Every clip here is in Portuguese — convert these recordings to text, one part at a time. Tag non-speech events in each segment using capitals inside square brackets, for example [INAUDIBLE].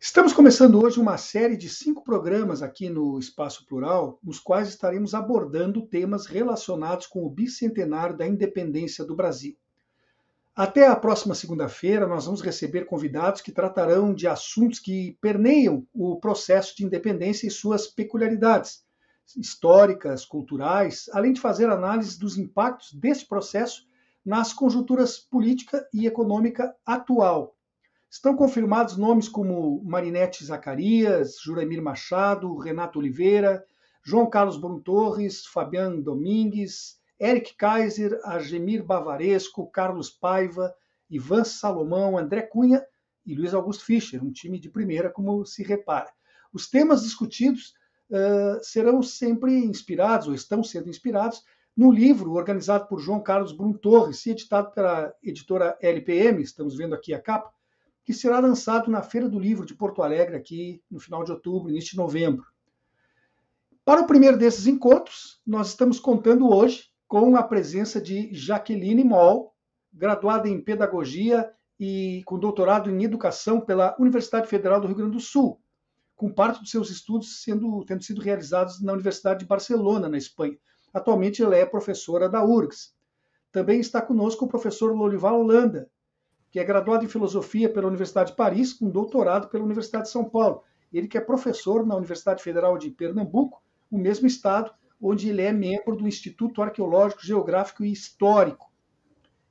Estamos começando hoje uma série de cinco programas aqui no Espaço Plural, nos quais estaremos abordando temas relacionados com o bicentenário da independência do Brasil. Até a próxima segunda-feira, nós vamos receber convidados que tratarão de assuntos que permeiam o processo de independência e suas peculiaridades históricas, culturais, além de fazer análise dos impactos desse processo nas conjunturas política e econômica atual Estão confirmados nomes como Marinete Zacarias, Juraimir Machado, Renato Oliveira, João Carlos Brum Torres, Fabiano Domingues, Eric Kaiser, Argemir Bavaresco, Carlos Paiva, Ivan Salomão, André Cunha e Luiz Augusto Fischer, um time de primeira, como se repara. Os temas discutidos uh, serão sempre inspirados, ou estão sendo inspirados, no livro organizado por João Carlos Brum Torres e editado pela editora LPM, estamos vendo aqui a capa, que será lançado na Feira do Livro de Porto Alegre, aqui no final de outubro, início de novembro. Para o primeiro desses encontros, nós estamos contando hoje com a presença de Jaqueline Moll, graduada em Pedagogia e com doutorado em Educação pela Universidade Federal do Rio Grande do Sul, com parte dos seus estudos sendo, tendo sido realizados na Universidade de Barcelona, na Espanha. Atualmente ela é professora da URGS. Também está conosco o professor Lolival Holanda, que é graduado em filosofia pela Universidade de Paris, com doutorado pela Universidade de São Paulo. Ele que é professor na Universidade Federal de Pernambuco, o mesmo estado onde ele é membro do Instituto Arqueológico, Geográfico e Histórico.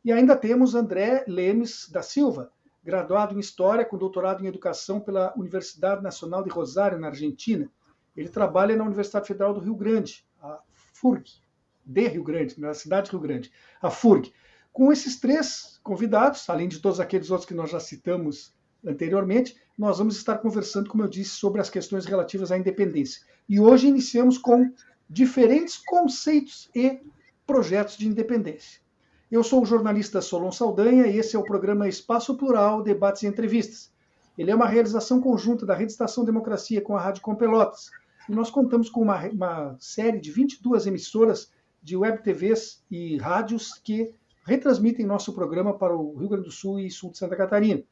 E ainda temos André Lemes da Silva, graduado em História com doutorado em Educação pela Universidade Nacional de Rosário, na Argentina. Ele trabalha na Universidade Federal do Rio Grande, a FURG, de Rio Grande, na cidade de Rio Grande, a FURG. Com esses três convidados, além de todos aqueles outros que nós já citamos anteriormente, nós vamos estar conversando, como eu disse, sobre as questões relativas à independência. E hoje iniciamos com diferentes conceitos e projetos de independência. Eu sou o jornalista Solon Saldanha e esse é o programa Espaço Plural, Debates e Entrevistas. Ele é uma realização conjunta da Rede Estação Democracia com a Rádio Com Pelotas. E nós contamos com uma, uma série de 22 emissoras de web TVs e rádios que retransmitem nosso programa para o Rio Grande do Sul e sul de Santa Catarina.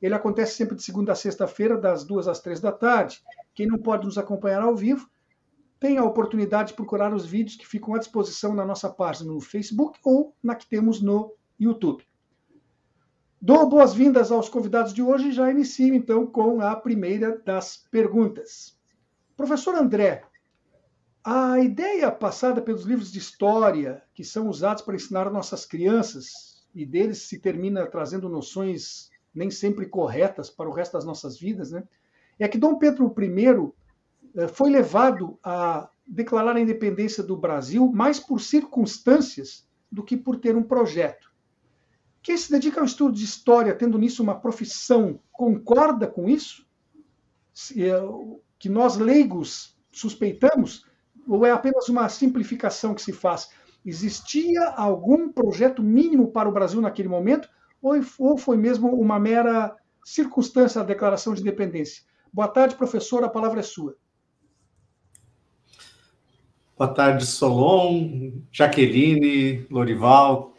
Ele acontece sempre de segunda a sexta-feira, das duas às três da tarde. Quem não pode nos acompanhar ao vivo, tem a oportunidade de procurar os vídeos que ficam à disposição na nossa página no Facebook ou na que temos no YouTube. Dou boas-vindas aos convidados de hoje e já inicio então com a primeira das perguntas. Professor André, a ideia passada pelos livros de história, que são usados para ensinar nossas crianças, e deles se termina trazendo noções nem sempre corretas para o resto das nossas vidas, né? é que Dom Pedro I eh, foi levado a declarar a independência do Brasil mais por circunstâncias do que por ter um projeto. Quem se dedica ao estudo de história, tendo nisso uma profissão, concorda com isso? Eh, que nós leigos suspeitamos ou é apenas uma simplificação que se faz? Existia algum projeto mínimo para o Brasil naquele momento, ou foi mesmo uma mera circunstância da declaração de independência? Boa tarde, professor, a palavra é sua. Boa tarde, Solon, Jaqueline, Lorival,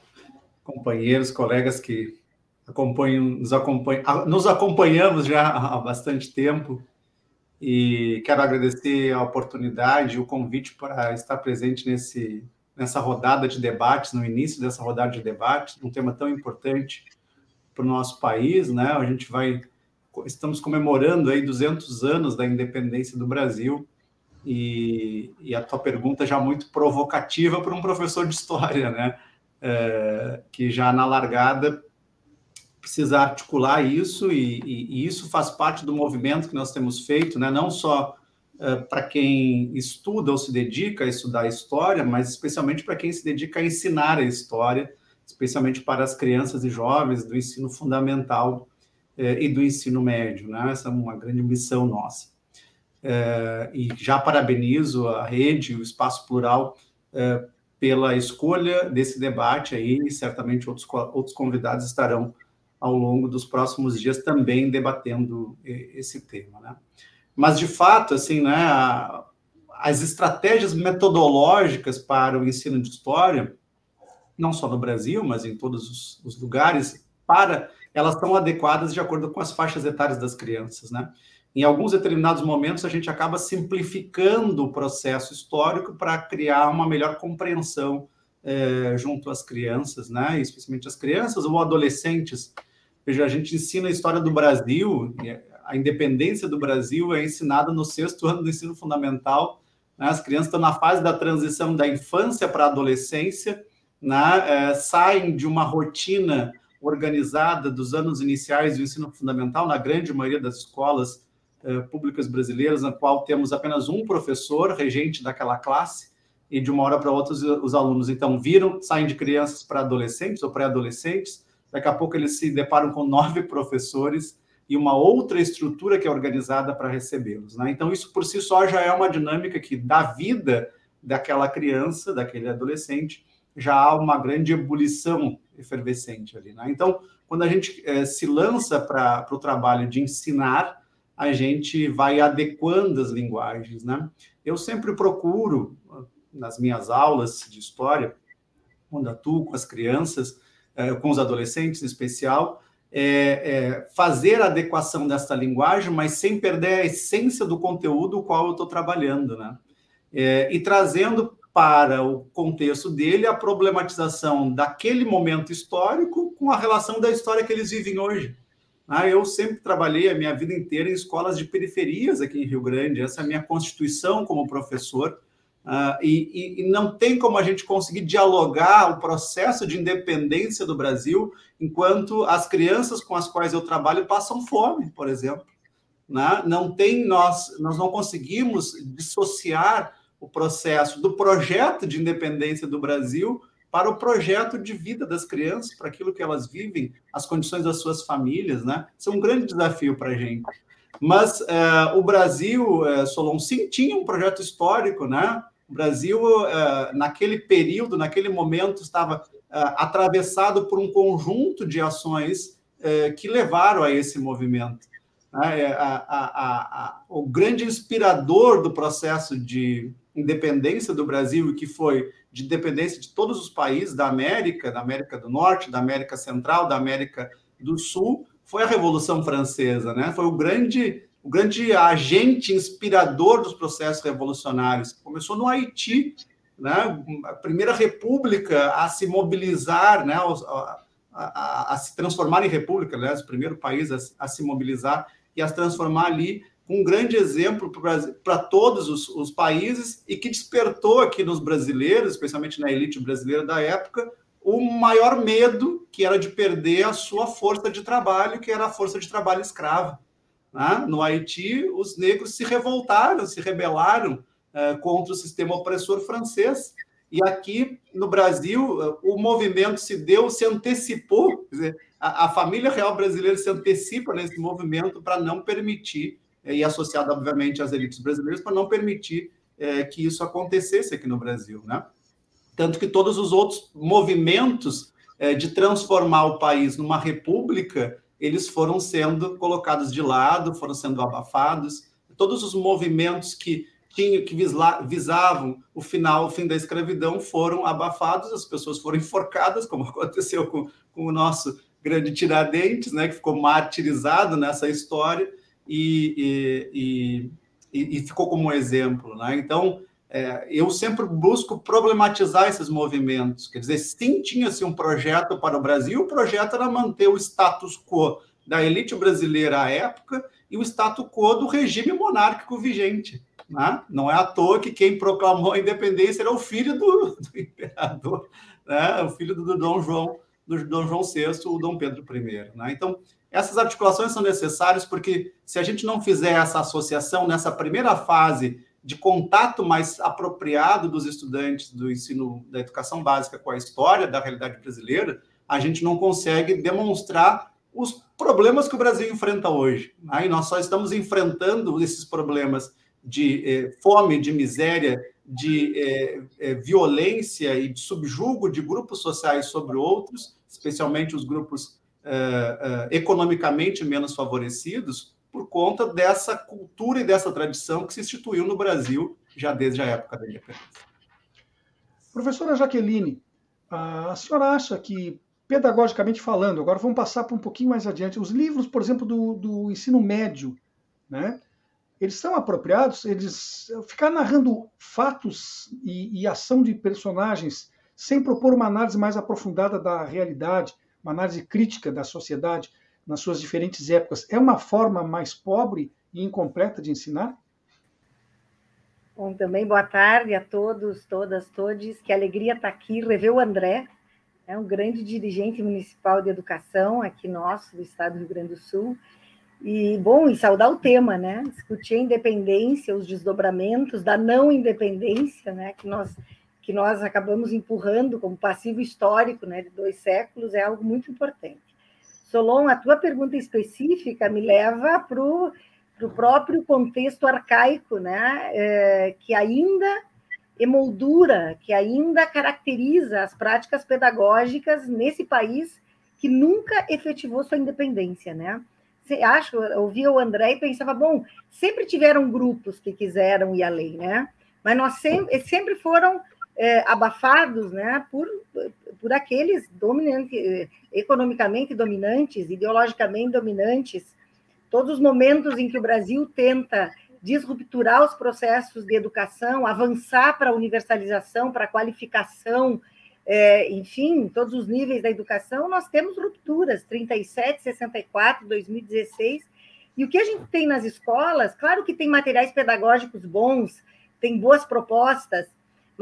companheiros, colegas que acompanham, nos, acompanham, nos acompanhamos já há bastante tempo e quero agradecer a oportunidade, o convite para estar presente nesse, nessa rodada de debates, no início dessa rodada de debates, um tema tão importante para o nosso país, né? A gente vai, estamos comemorando aí 200 anos da independência do Brasil e, e a tua pergunta já muito provocativa para um professor de história, né? É, que já na largada precisa articular isso e, e, e, isso faz parte do movimento que nós temos feito, né? não só uh, para quem estuda ou se dedica a estudar a história, mas especialmente para quem se dedica a ensinar a história, especialmente para as crianças e jovens do ensino fundamental uh, e do ensino médio. Né? Essa é uma grande missão nossa. é, e já parabenizo a rede, o Espaço Plural, pela escolha desse debate aí, e certamente outros, outros convidados estarão ao longo dos próximos dias também debatendo esse tema, né? Mas, de fato, assim, né, as estratégias metodológicas para o ensino de história, não só no Brasil, mas em todos os, os lugares, para elas são adequadas de acordo com as faixas etárias das crianças, né? Em alguns determinados momentos, a gente acaba simplificando o processo histórico para criar uma melhor compreensão é, junto às crianças, né? Especialmente as crianças ou adolescentes. Veja, a gente ensina a história do Brasil, a independência do Brasil é ensinada no sexto ano do ensino fundamental. Né? As crianças estão na fase da transição da infância para a adolescência, né? é, saem de uma rotina organizada dos anos iniciais do ensino fundamental, na grande maioria das escolas é, públicas brasileiras, na qual temos apenas um professor regente daquela classe, e de uma hora para outra os, os alunos então viram, saem de crianças para adolescentes ou pré-adolescentes, daqui a pouco eles se deparam com nove [LAUGHS] professores e uma outra estrutura que é organizada para recebê-los. Né? Então, isso por si só já é uma dinâmica que dá vida daquela criança, daquele adolescente, já há uma grande ebulição efervescente ali. Né? Então, quando a gente é, se lança para o trabalho de ensinar, a gente vai adequando as linguagens. Né? Eu sempre procuro, nas minhas aulas de história, quando atuo com as crianças, com os adolescentes em especial, é, é, fazer a adequação dessa linguagem, mas sem perder a essência do conteúdo o qual eu estou trabalhando, né? É, e trazendo para o contexto dele a problematização daquele momento histórico com a relação da história que eles vivem hoje. Ah, eu sempre trabalhei a minha vida inteira em escolas de periferias aqui em Rio Grande, essa é a minha constituição como professor. Uh, e, e, não tem como a gente conseguir dialogar o processo de independência do Brasil enquanto as crianças com as quais eu trabalho passam fome, por exemplo. Né? Não tem nós, nós não conseguimos dissociar o processo do projeto de independência do Brasil para o projeto de vida das crianças, para aquilo que elas vivem, as condições das suas famílias, né? Isso é um grande desafio para a gente. Mas uh, o Brasil, uh, Solon, sim, tinha um projeto histórico, né? O Brasil, uh, naquele período, naquele momento, estava atravessado por um conjunto de ações que levaram a esse movimento. Né? A, o grande inspirador do processo de independência do Brasil, que foi de independência de todos os países da América, da América do Norte, da América Central, da América do Sul, foi a Revolução Francesa, né? Foi o grande, o grande agente inspirador dos processos revolucionários. Começou no Haiti, né? A primeira república a se mobilizar, né? A, a, a se transformar em república, aliás, o primeiro país a, a se mobilizar e a se transformar ali um grande exemplo para todos os, os, países e que despertou aqui nos brasileiros, especialmente na elite brasileira da época, o maior medo, que era de perder a sua força de trabalho, que era a força de trabalho escrava. Né? No Haiti, os negros se revoltaram, se rebelaram uh, contra o sistema opressor francês. E aqui no Brasil, uh, o movimento se deu, se antecipou, dizer, a, a, família real brasileira se antecipa nesse movimento para não permitir, uh, e associado, obviamente, às elites brasileiras, para não permitir que isso acontecesse aqui no Brasil. Né? Tanto que todos os outros movimentos é, de transformar o país numa república, eles foram sendo colocados de lado, foram sendo abafados. Todos os movimentos que tinham que visavam o final, o fim da escravidão, foram abafados, as pessoas foram enforcadas, como [LAUGHS] aconteceu com, com o nosso grande Tiradentes, né, que ficou martirizado nessa história e, e, e, e ficou como exemplo. Né? Então, é, eu sempre busco problematizar esses movimentos. Quer dizer, sim, tinha-se um projeto para o Brasil, o projeto era manter o status quo da elite brasileira à época e o status quo do regime monárquico vigente. Né? Não é à toa que quem proclamou a independência era o filho do, do imperador, né? o filho do, do Dom João, do Dom João VI, o Dom Pedro I. Né? Então, essas articulações são necessárias porque se a gente não fizer essa associação nessa primeira fase de contato mais apropriado dos estudantes do ensino da educação básica com a história da realidade brasileira, a gente não consegue demonstrar os problemas que o Brasil enfrenta hoje. Aí nós só estamos enfrentando esses problemas de eh, fome, de miséria, de eh, eh, violência e de subjugo de grupos sociais sobre outros, especialmente os grupos economicamente menos favorecidos, por conta dessa cultura e dessa tradição que se instituiu no Brasil já desde a época da independência. Professora Jaqueline, a senhora acha que, pedagogicamente falando, agora vamos passar para um pouquinho mais adiante, os livros, por exemplo, do, do ensino médio, né? eles são apropriados, eles ficar narrando fatos e, e, ação de personagens sem propor uma análise mais aprofundada da realidade, uma análise crítica da sociedade nas suas diferentes épocas, é uma forma mais pobre e incompleta de ensinar? Bom, também boa tarde a todos, todas, todes. Que alegria estar aqui, rever o André, é um grande dirigente municipal de educação aqui nosso, do estado do Rio Grande do Sul, e, bom, e saudar o tema, né? Discutir a independência, os desdobramentos da não independência, né? Que nós, que nós acabamos empurrando como passivo histórico, né? De dois séculos, é algo muito importante. Solon, a tua pergunta específica me leva para o próprio contexto arcaico, né? É, que ainda emoldura, que ainda caracteriza as práticas pedagógicas nesse país que nunca efetivou sua independência, né? acho, ouvia o André e pensava, bom, sempre tiveram grupos que quiseram ir além, né? Mas nós sempre, sempre foram é, abafados, né, por, por aqueles dominantes, economicamente dominantes, ideologicamente dominantes. Todos os momentos em que o Brasil tenta disrupturar os processos de educação, avançar para a universalização, para a qualificação, é, enfim, todos os níveis da educação, nós temos rupturas, 37, 64, 2016. E o que a gente tem nas escolas, claro que tem materiais pedagógicos bons, tem boas propostas,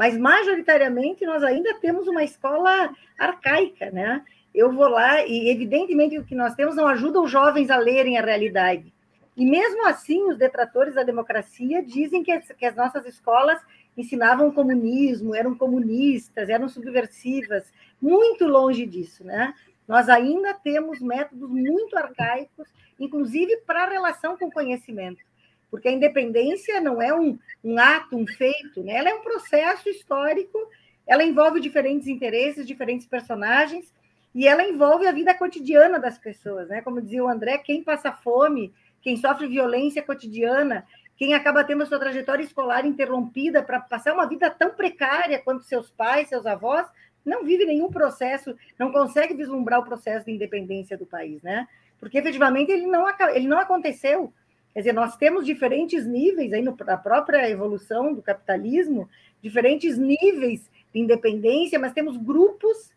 mas majoritariamente nós ainda temos uma escola arcaica, né? Eu vou lá e, evidentemente, o que nós temos não ajuda os jovens a lerem a realidade. E mesmo assim, os detratores da democracia dizem que as, que as nossas escolas ensinavam comunismo, eram comunistas, eram subversivas, muito longe disso, né? Nós ainda temos métodos muito arcaicos, inclusive para a relação com o conhecimento, porque a independência não é um, um ato, um feito, né? ela é um processo histórico, ela envolve diferentes interesses, diferentes personagens, e ela envolve a vida cotidiana das pessoas, né? Como dizia o André, quem passa fome, quem sofre violência cotidiana, quem acaba tendo a sua trajetória escolar interrompida para passar uma vida tão precária quanto seus pais, seus avós, não vive nenhum processo, não consegue vislumbrar o processo de independência do país, né? Porque efetivamente ele não, ele não aconteceu. Quer dizer, nós temos diferentes níveis aí na própria evolução do capitalismo, diferentes níveis de independência, mas temos grupos,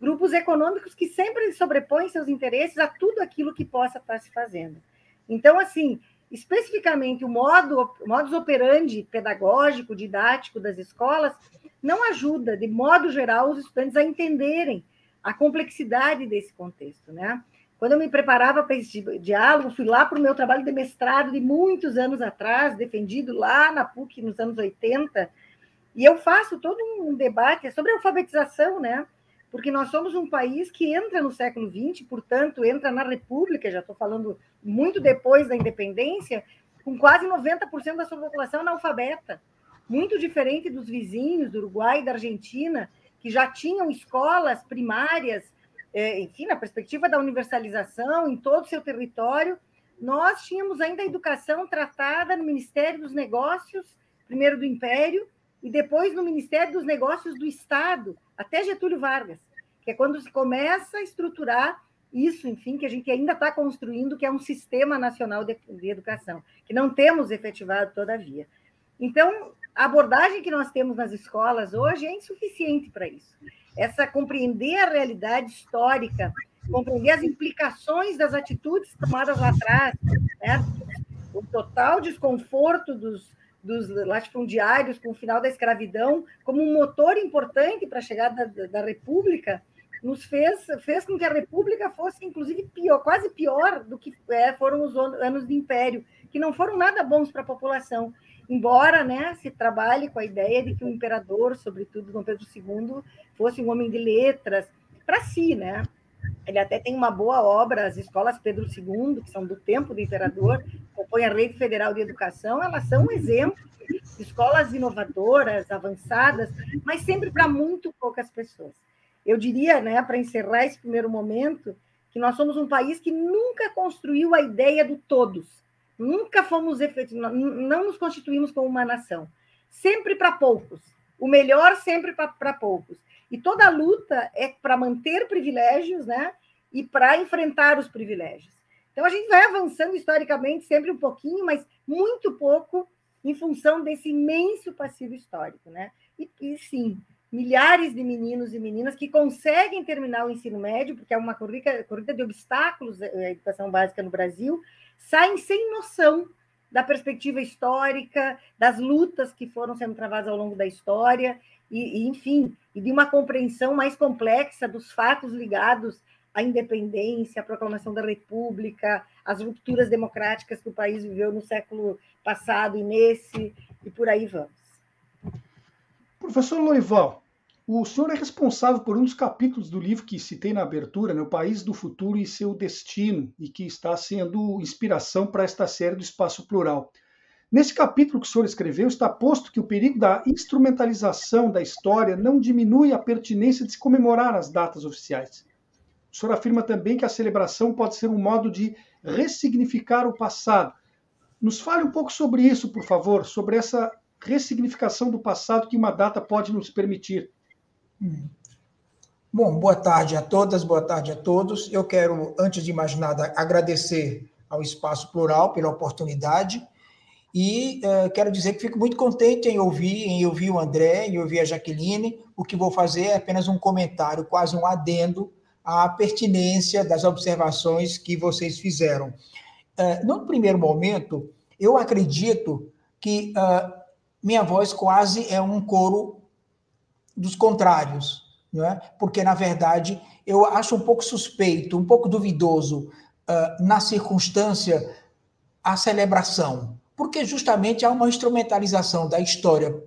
grupos econômicos que sempre sobrepõem seus interesses a tudo aquilo que possa estar se fazendo. Então, assim, especificamente o modo modus operandi pedagógico, didático das escolas, não ajuda, de modo geral, os estudantes a entenderem a complexidade desse contexto, né? Quando eu me preparava para esse diálogo, fui lá para o meu trabalho de mestrado de muitos anos atrás, defendido lá na PUC nos anos 80, e eu faço todo um debate sobre alfabetização, né? porque nós somos um país que entra no século XX, portanto, entra na República, já estou falando muito depois da independência, com quase 90% da sua população analfabeta, muito diferente dos vizinhos do Uruguai e da Argentina, que já tinham escolas primárias, é, enfim, na perspectiva da universalização em todo o seu território, nós tínhamos ainda a educação tratada no Ministério dos Negócios, primeiro do Império, e depois no Ministério dos Negócios do Estado, até Getúlio Vargas que é quando se começa a estruturar isso, enfim, que a gente ainda está construindo, que é um sistema nacional de, de, educação, que não temos efetivado todavia. Então, a abordagem que nós temos nas escolas hoje é insuficiente para isso. Essa compreender a realidade histórica, compreender as implicações das atitudes tomadas lá atrás, né? o total desconforto dos, dos latifundiários com o final da escravidão como um motor importante para a chegada da, da República, nos fez, fez com que a República fosse, inclusive, pior, quase pior do que é, foram os anos de Império, que não foram nada bons para a população. Embora né, se trabalhe com a ideia de que o imperador, sobretudo Dom Pedro II, fosse um homem de letras, para si, né? Ele até tem uma boa obra, as escolas Pedro II, que são do tempo do imperador, compõem a Rede Federal de Educação, elas são um exemplo de escolas inovadoras, avançadas, mas sempre para muito poucas pessoas. Eu diria, né, para encerrar esse primeiro momento, que nós somos um país que nunca construiu a ideia do todos. Nunca fomos efetivos, não nos constituímos como uma nação. Sempre para poucos. O melhor sempre para poucos. E toda luta é para manter privilégios, né? E para enfrentar os privilégios. Então a gente vai avançando historicamente sempre um pouquinho, mas muito pouco em função desse imenso passivo histórico, né? E, e sim, milhares de meninos e meninas que conseguem terminar o ensino médio, porque é uma corrida, corrida de obstáculos a educação básica no Brasil, saem sem noção da perspectiva histórica, das lutas que foram sendo travadas ao longo da história, e, e, enfim, e de uma compreensão mais complexa dos fatos ligados à independência, à proclamação da República, às rupturas democráticas que o país viveu no século passado e nesse, e por aí vamos. Professor Loival, o senhor é responsável por um dos capítulos do livro que citei na abertura, né, O País do Futuro e Seu Destino, e que está sendo inspiração para esta série do Espaço Plural. Nesse capítulo que o senhor escreveu, está posto que o perigo da instrumentalização da história não diminui a pertinência de se comemorar as datas oficiais. O senhor afirma também que a celebração pode ser um modo de ressignificar o passado. Nos fale um pouco sobre isso, por favor, sobre essa ressignificação do passado que uma data pode nos permitir. Bom, boa tarde a todas, boa tarde a todos. Eu quero, antes de mais nada, agradecer ao Espaço Plural pela oportunidade e uh, quero dizer que fico muito contente em ouvir, em ouvir o André, em ouvir a Jaqueline. O que vou fazer é apenas um comentário, quase um adendo à pertinência das observações que vocês fizeram. Uh, no primeiro momento, eu acredito que uh, minha voz quase é um coro dos contrários, não é? porque, na verdade, eu acho um pouco suspeito, um pouco duvidoso, na circunstância, a celebração porque justamente há uma instrumentalização da história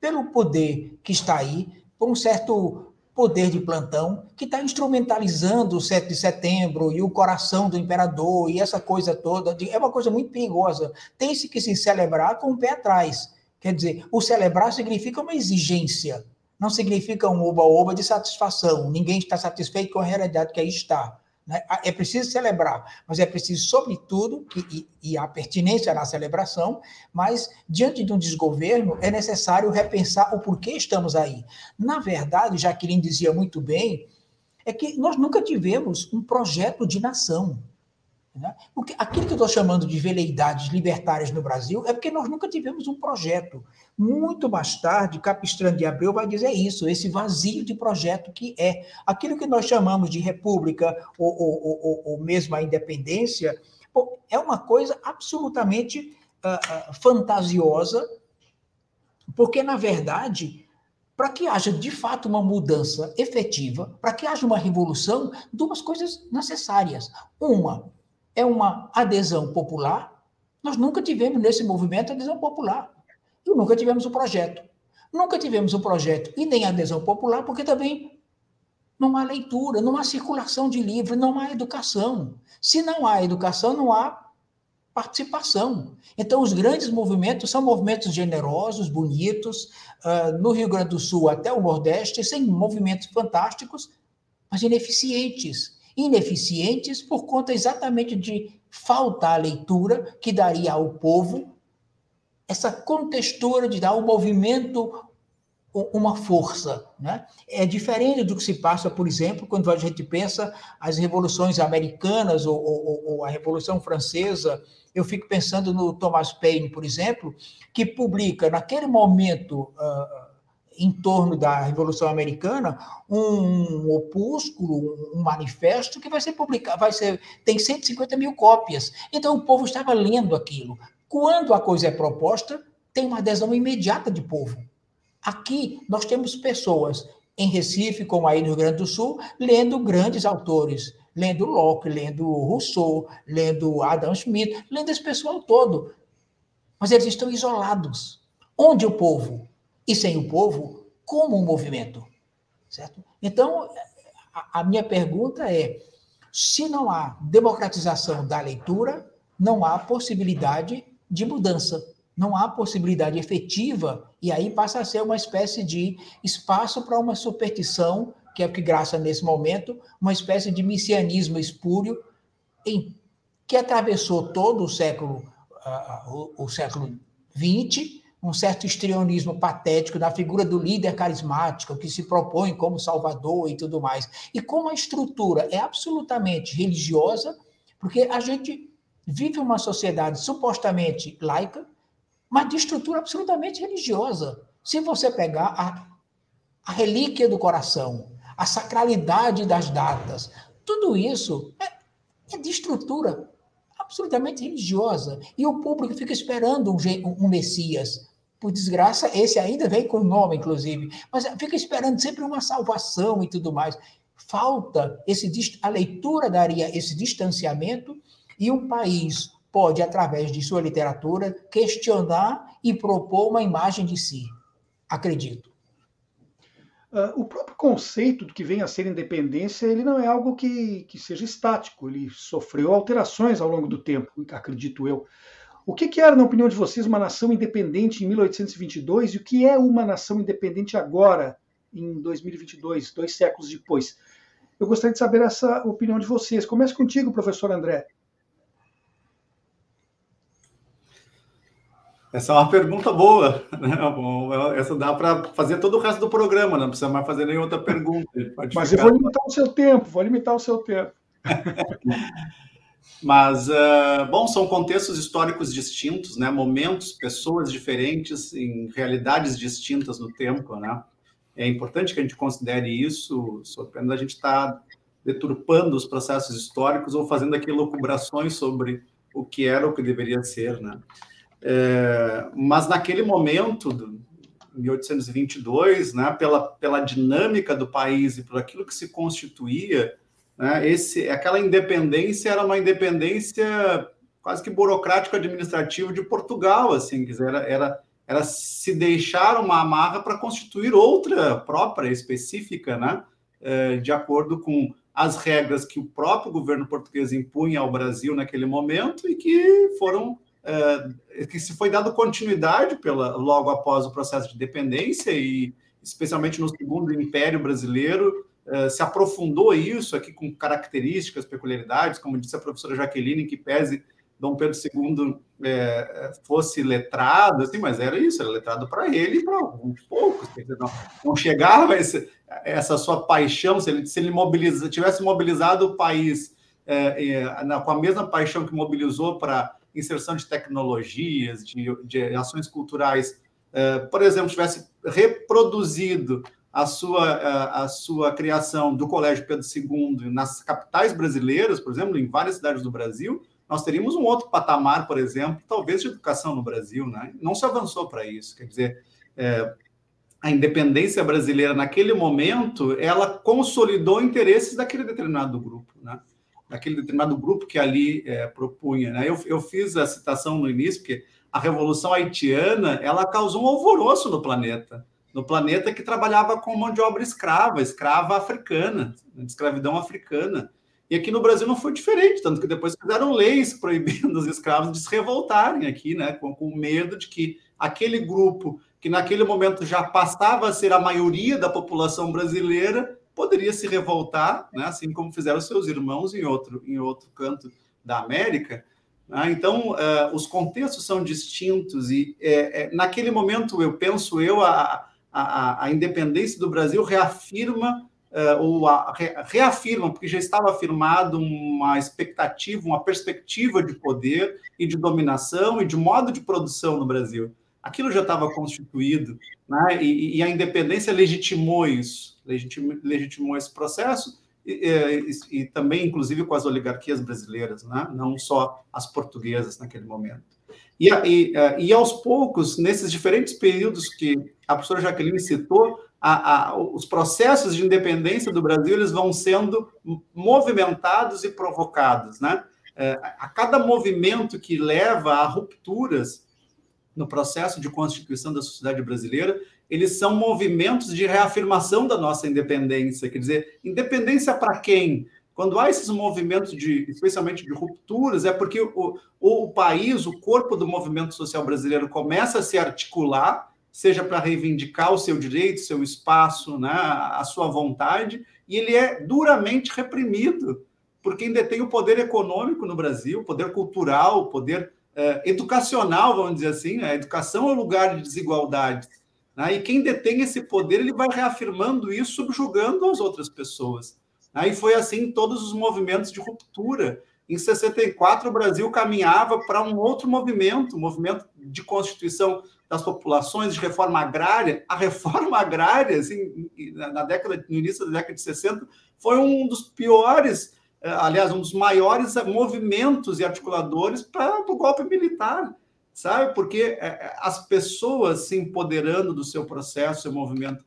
pelo poder que está aí, por um certo poder de plantão, que está instrumentalizando o 7 de setembro e o coração do imperador e essa coisa toda. É uma coisa muito perigosa. Tem-se que se celebrar com o pé atrás. Quer dizer, o celebrar significa uma exigência, não significa um oba-oba de satisfação. Ninguém está satisfeito com a realidade que aí está. Né? É preciso celebrar, mas é preciso, sobretudo, que, e, e a pertinência na celebração, mas diante de um desgoverno é necessário repensar o porquê estamos aí. Na verdade, Jaqueline dizia muito bem, é que nós nunca tivemos um projeto de nação. Né? Porque aquilo que eu estou chamando de veleidades libertárias no Brasil é porque nós nunca tivemos um projeto. Muito mais tarde, Capistrano de Abreu vai dizer isso, esse vazio de projeto que é. Aquilo que nós chamamos de república ou, ou, ou, ou mesmo a independência, pô, é uma coisa absolutamente uh, uh, fantasiosa, porque, na verdade, para que haja de fato uma mudança efetiva, para que haja uma revolução, duas coisas necessárias. Uma, é uma adesão popular. Nós nunca tivemos nesse movimento adesão popular. E nunca tivemos o um projeto. Nunca tivemos o um projeto e nem adesão popular, porque também não há leitura, não há circulação de livro, não há educação. Se não há educação, não há participação. Então, os grandes movimentos são movimentos generosos, bonitos, uh, no Rio Grande do Sul até o Nordeste, sem movimentos fantásticos, mas ineficientes ineficientes por conta exatamente de falta a leitura que daria ao povo essa contextura de dar ao movimento uma força. Né? É diferente do que se passa, por exemplo, quando a gente pensa as revoluções americanas ou, ou, ou a Revolução Francesa. Eu fico pensando no Thomas Paine, por exemplo, que publica naquele momento. Em torno da Revolução Americana um opúsculo, um manifesto que vai ser publicado, vai ser, tem 150 mil cópias. Então o povo estava lendo aquilo. Quando a coisa é proposta, tem uma adesão imediata de povo. Aqui nós temos pessoas em Recife, como aí no Rio Grande do Sul, lendo grandes autores, lendo Locke, lendo Rousseau, lendo Adam Smith, lendo esse pessoal todo. Mas eles estão isolados. Onde o povo? E sem o povo como um movimento, certo? Então, a, minha pergunta é: se não há democratização da leitura, não há possibilidade de mudança, não há possibilidade efetiva, e aí passa a ser uma espécie de espaço para uma superstição, que é o que graça nesse momento, uma espécie de messianismo espúrio, em, que atravessou todo o século, uh, o, o século XX, um certo histrionismo patético da figura do líder carismático que se propõe como salvador e tudo mais. E como a estrutura é absolutamente religiosa, porque a gente vive uma sociedade supostamente laica, mas de estrutura absolutamente religiosa. Se você pegar a, a relíquia do coração, a sacralidade das datas, tudo isso é, é de estrutura absolutamente religiosa. E o público fica esperando um, um Messias. Por desgraça, esse ainda vem com nome, inclusive, mas fica esperando sempre uma salvação e tudo mais. Falta esse a leitura daria esse distanciamento e um país pode, através de sua literatura, questionar e propor uma imagem de si. Acredito. Uh, o próprio conceito do que vem a ser independência, ele não é algo que, que seja estático, ele sofreu alterações ao longo do tempo, acredito eu. O que, que era, na opinião de vocês, uma nação independente em 1822 e o que é uma nação independente agora, em 2022, dois séculos depois? Eu gostaria de saber essa opinião de vocês. Comece contigo, professor André. Essa é uma pergunta boa. Né? Essa dá para fazer todo o resto do programa, não precisa mais fazer nenhuma outra pergunta. Mas ficar... eu vou limitar o seu tempo, vou limitar o seu tempo. [LAUGHS] Mas, uh, bom, são contextos históricos distintos, né? momentos, pessoas diferentes, em realidades distintas no tempo. Né? É importante que a gente considere isso, sob a gente estar tá deturpando os processos históricos ou fazendo aqui locubrações sobre o que era ou o que deveria ser. Né? É, mas naquele momento, 1822, né, pela, pela dinâmica do país e por aquilo que se constituía, né? Esse, aquela independência era uma independência quase que burocrático-administrativa de Portugal, assim, era, era, era se deixar uma amarra para constituir outra própria, específica, né? É, de acordo com as regras que o próprio governo português impunha ao Brasil naquele momento e que foram é, que se foi dado continuidade pela logo após o processo de independência e especialmente no segundo Império Brasileiro eh, se aprofundou isso aqui com características, peculiaridades, como disse a professora Jaqueline, que pese Dom Pedro II é, eh, fosse letrado, assim, mas era isso, era letrado para ele e para alguns poucos. Não, não chegava esse, essa sua paixão, se ele, se ele mobiliza, tivesse mobilizado o país é, é, na, com a mesma paixão que mobilizou para inserção de tecnologias, de, de ações culturais, por exemplo, tivesse reproduzido a sua, a, sua criação do Colégio Pedro II nas capitais brasileiras, por exemplo, em várias cidades do Brasil, nós teríamos um outro patamar, por exemplo, talvez de educação no Brasil, né? Não se avançou para isso. Quer dizer, é, a independência brasileira naquele momento, ela consolidou interesses daquele determinado grupo, né? Daquele determinado grupo que ali é, propunha. Né? Eu, eu fiz a citação no início, porque a Revolução Haitiana, ela causou um alvoroço no planeta no planeta que trabalhava com mão de obra escrava, escrava africana, escravidão africana. E aqui no Brasil não foi diferente, tanto que depois fizeram leis [LAUGHS] proibindo os escravos de se revoltarem aqui, né, com, com medo de que aquele grupo que naquele momento já passava a ser a maioria da população brasileira poderia se revoltar, né, assim como fizeram seus irmãos em outro, em outro canto da América. Né? Então, uh, os contextos são distintos e é, é, naquele momento, eu penso eu, a, a, a independência do Brasil reafirma uh, ou a, reafirma, porque já estava afirmado uma expectativa, uma perspectiva de poder e de dominação e de modo de produção no Brasil. Aquilo já estava constituído, né? e, e, a independência legitimou isso, legitimou, esse processo, e, e, e, também, inclusive, com as oligarquias brasileiras, né? não só as portuguesas naquele momento. E, e, e aos poucos, nesses diferentes períodos que a professora Jaqueline citou, a, a, os processos de independência do Brasil eles vão sendo movimentados e provocados, né? É, a cada movimento que leva a rupturas no processo de constituição da sociedade brasileira, eles são movimentos de reafirmação da nossa independência. Quer dizer, independência para quem? Quando há esses movimentos, de, especialmente de rupturas, é porque o, o país, o corpo do movimento social brasileiro começa a se articular, seja para reivindicar o seu direito, seu espaço, né, a sua vontade, e ele é duramente reprimido por quem detém o poder econômico no Brasil, poder cultural, poder eh, educacional, vamos dizer assim. Né? A educação é o lugar de desigualdade. Né? E quem detém esse poder, ele vai reafirmando isso, subjugando as outras pessoas. Né? E foi assim todos os movimentos de ruptura. Em 64, o Brasil caminhava para um outro movimento, um movimento de constituição das populações, de reforma agrária. A reforma agrária, assim, na década, no início da década de 60, foi um dos piores, eh, aliás, um dos maiores movimentos e articuladores para o golpe militar sabe? Porque é, as pessoas se empoderando do seu processo, seu movimento.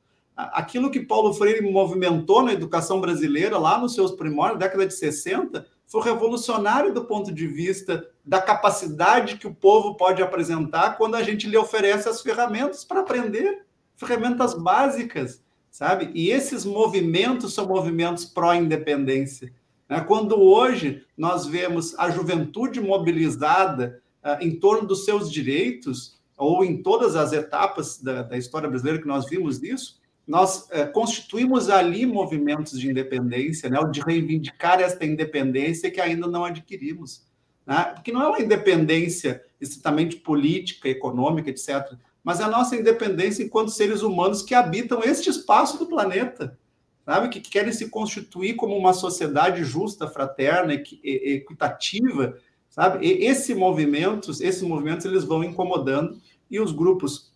Aquilo que Paulo Freire movimentou na educação brasileira, lá nos seus primórdios, década de 60, foi revolucionário do ponto de vista da capacidade que o povo pode apresentar quando a gente lhe oferece as ferramentas para aprender, ferramentas básicas, sabe? E esses movimentos são movimentos pró-independência. Né? Quando hoje nós vemos a juventude mobilizada ah, em torno dos seus direitos, ou em todas as etapas da, da história brasileira que nós vimos isso, nós eh, constituímos ali movimentos de independência, né, de reivindicar esta independência que ainda não adquirimos. Né? Porque não é uma independência estritamente política, econômica, etc., mas é a nossa independência enquanto seres humanos que habitam este espaço do planeta, sabe? Que querem se constituir como uma sociedade justa, fraterna, equitativa, sabe? E esse movimentos, esses movimentos, eles vão incomodando e os grupos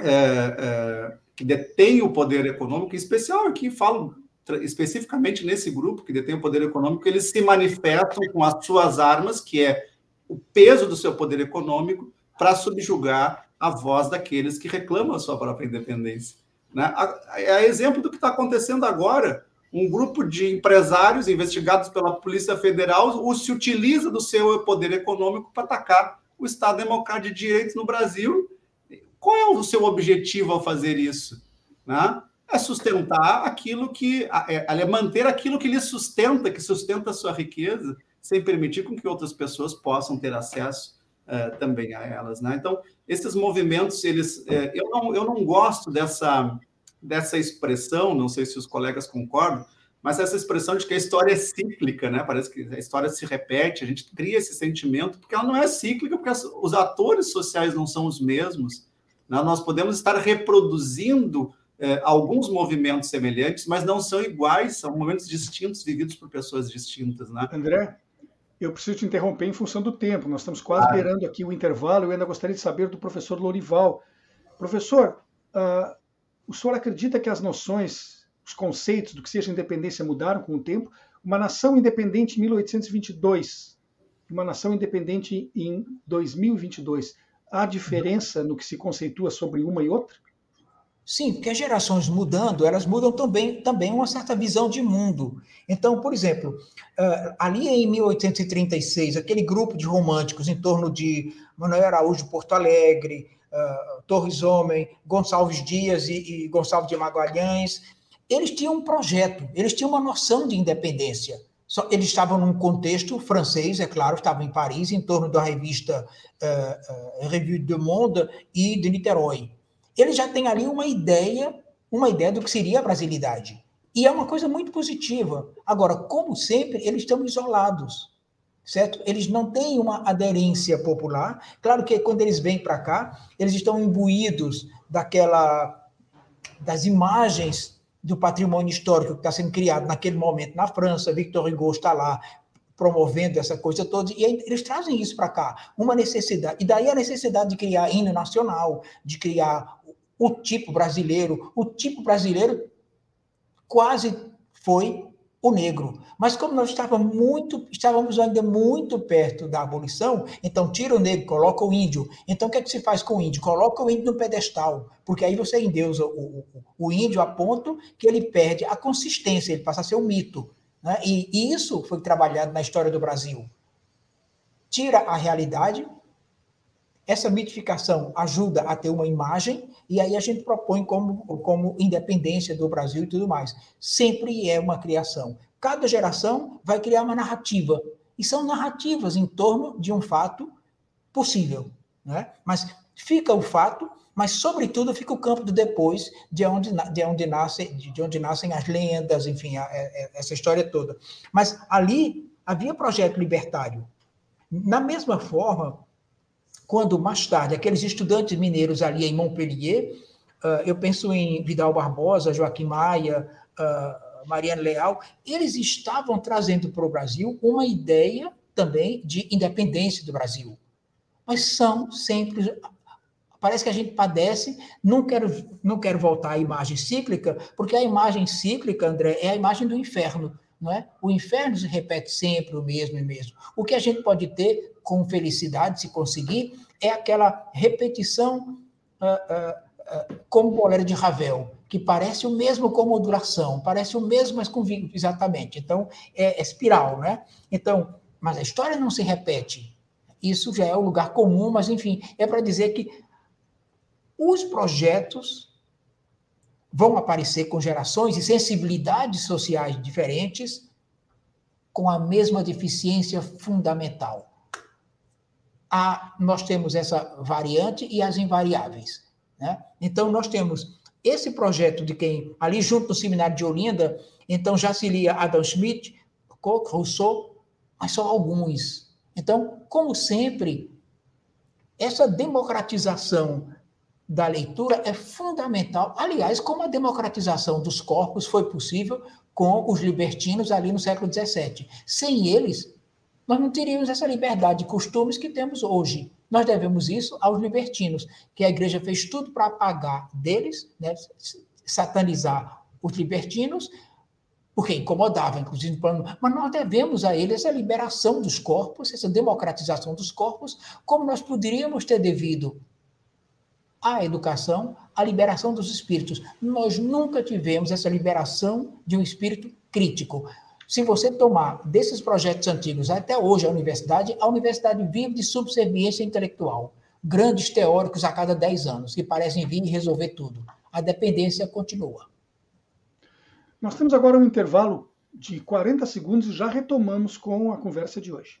é, é, que detêm o poder econômico, em especial aqui falo especificamente nesse grupo que detém o poder econômico, eles se manifestam com as suas armas, que é o peso do seu poder econômico, para subjugar a voz daqueles que reclamam a sua própria independência. Né? É exemplo do que está acontecendo agora um grupo de empresários investigados pela Polícia Federal se utiliza do seu poder econômico para atacar o Estado Democrático de Direito no Brasil. Qual é o seu objetivo ao fazer isso? Né? É sustentar aquilo que. É, é manter aquilo que lhe sustenta, que sustenta a sua riqueza, sem permitir com que outras pessoas possam ter acesso uh, também a elas. Né? Então, esses movimentos, eles. Uh, eu, não, eu não gosto dessa dessa expressão, não sei se os colegas concordam, mas essa expressão de que a história é cíclica, né? Parece que a história se repete, a gente cria esse sentimento, porque ela não é cíclica, porque os atores sociais não são os mesmos. Né? Nós podemos estar reproduzindo eh, alguns movimentos semelhantes, mas não são iguais, são momentos distintos, vividos por pessoas distintas. Né? André, eu preciso te interromper em função do tempo, nós estamos quase ah. beirando aqui o intervalo, eu ainda gostaria de saber do professor Lorival. Professor, uh, o senhor acredita que as noções, os conceitos do que seja independência mudaram com o tempo? Uma nação independente em 1822 uma nação independente em 2022, há diferença no que se conceitua sobre uma e outra? Sim, porque as gerações mudando, elas mudam também, também uma certa visão de mundo. Então, por exemplo, eh, ali em 1836, aquele grupo de românticos em torno de Manuel Araújo Porto Alegre, uh, Torres Homem, Gonçalves Dias e Gonçalves de Magalhães, eles tinham um projeto, eles tinham uma noção de independência. Só, eles estavam num contexto francês, é claro, estavam em Paris, em torno da revista uh, uh, Revue du Monde e de Niterói. Eles já têm ali uma ideia, uma ideia do que seria a brasilidade. E é uma coisa muito positiva. Agora, como sempre, eles estão isolados certo? Eles não têm uma aderência popular. Claro que quando eles vêm para cá, eles estão imbuídos daquela das imagens do patrimônio histórico que está sendo criado naquele momento na França. Victor Hugo está lá promovendo essa coisa toda, e eles trazem isso para cá, uma necessidade. E daí a necessidade de criar hino nacional, de criar o tipo brasileiro. O tipo brasileiro quase foi o negro. Mas como nós estávamos muito, estávamos ainda muito perto da abolição, então tira o negro, coloca o índio. Então o que é que se faz com o índio? Coloca o índio no pedestal, porque aí você endeusa o, o, o índio a ponto que ele perde a consistência, ele passa a ser um mito. Né? E, e isso foi trabalhado na história do Brasil. Tira a realidade, essa mitificação ajuda a ter uma imagem, e aí a gente propõe como, como independência do Brasil e tudo mais. Sempre é uma criação. Cada geração vai criar uma narrativa, e são narrativas em torno de um fato possível. Né? Mas fica o fato, mas sobretudo fica o campo do depois, de onde, de onde, nasce, de onde nascem as lendas, enfim, a, a, essa história toda. Mas ali havia projeto libertário. Na mesma forma, quando mais tarde aqueles estudantes mineiros ali em Montpellier, uh, eu penso em Vidal Barbosa, Joaquim Maia, uh, Mariana Leal, eles estavam trazendo para o Brasil uma ideia também de independência do Brasil. Mas são sempre parece que a gente padece, não quero, não quero voltar à imagem cíclica, porque a imagem cíclica, André, é a imagem do inferno, não é? O inferno se repete sempre o mesmo e mesmo. O que a gente pode ter com felicidade, se conseguir, é aquela repetição uh, uh, uh, como o bolero de Ravel, que parece o mesmo com modulação, parece o mesmo, mas com exatamente. Então, é, é espiral, né? Então, mas a história não se repete. Isso já é o lugar comum, mas enfim, é para dizer que os projetos vão aparecer com gerações e sensibilidades sociais diferentes, com a mesma deficiência fundamental a, nós temos essa variante e as invariáveis. Né? Então, nós temos esse projeto de quem, ali junto no seminário de Olinda, então já se lia Adam Smith, Koch, Rousseau, mas só alguns. Então, como sempre, essa democratização da leitura é fundamental. Aliás, como a democratização dos corpos foi possível com os libertinos ali no século XVII. Sem eles, nós não teríamos essa liberdade de costumes que temos hoje. Nós devemos isso aos libertinos, que a igreja fez tudo para apagar deles, né, satanizar os libertinos, porque incomodava, inclusive, mas nós devemos a eles essa liberação dos corpos, essa democratização dos corpos, como nós poderíamos ter devido à educação, à liberação dos espíritos. Nós nunca tivemos essa liberação de um espírito crítico. Se você tomar desses projetos antigos até hoje a universidade, a universidade vive de subserviência intelectual. Grandes teóricos a cada 10 anos, que parecem vir e resolver tudo. A dependência continua. Nós temos agora um intervalo de 40 segundos e já retomamos com a conversa de hoje.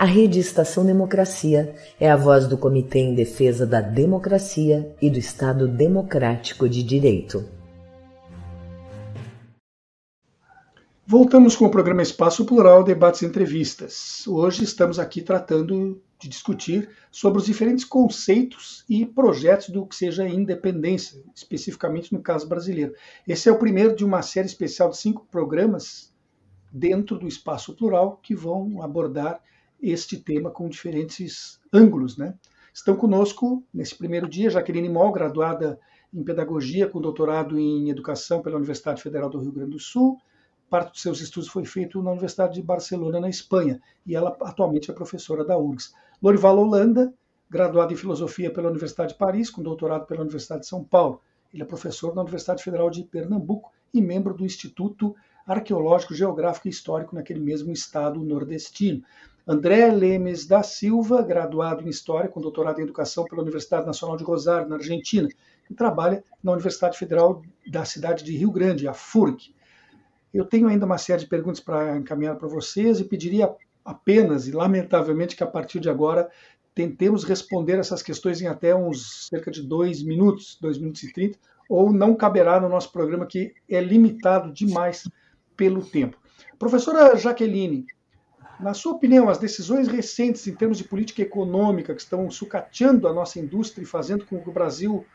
A Rede Estação Democracia é a voz do Comitê em Defesa da Democracia e do Estado Democrático de Direito. Voltamos com o programa Espaço Plural Debates e Entrevistas. Hoje estamos aqui tratando de discutir sobre os diferentes conceitos e projetos do que seja independência, especificamente no caso brasileiro. Esse é o primeiro de uma série especial de cinco programas dentro do Espaço Plural que vão abordar este tema com diferentes ângulos. Né? Estão conosco, nesse primeiro dia, Jaqueline Moll, graduada em Pedagogia, com doutorado em Educação pela Universidade Federal do Rio Grande do Sul. Parte dos seus estudos foi feito na Universidade de Barcelona, na Espanha, e ela atualmente é professora da URGS. Lorival Holanda, graduado em Filosofia pela Universidade de Paris, com doutorado pela Universidade de São Paulo. Ele é professor na Universidade Federal de Pernambuco e membro do Instituto Arqueológico, Geográfico e Histórico naquele mesmo estado nordestino. André Lemes da Silva, graduado em História com doutorado em Educação pela Universidade Nacional de Rosário, na Argentina, e trabalha na Universidade Federal da cidade de Rio Grande, a FURG. Eu tenho ainda uma série de perguntas para encaminhar para vocês e pediria apenas e lamentavelmente que a partir de agora tentemos responder essas questões em até uns cerca de dois minutos, dois minutos e trinta, ou não caberá no nosso programa que é limitado demais pelo tempo. Professora Jaqueline, na sua opinião, as decisões recentes em termos de política econômica que estão sucateando a nossa indústria e fazendo com que o Brasil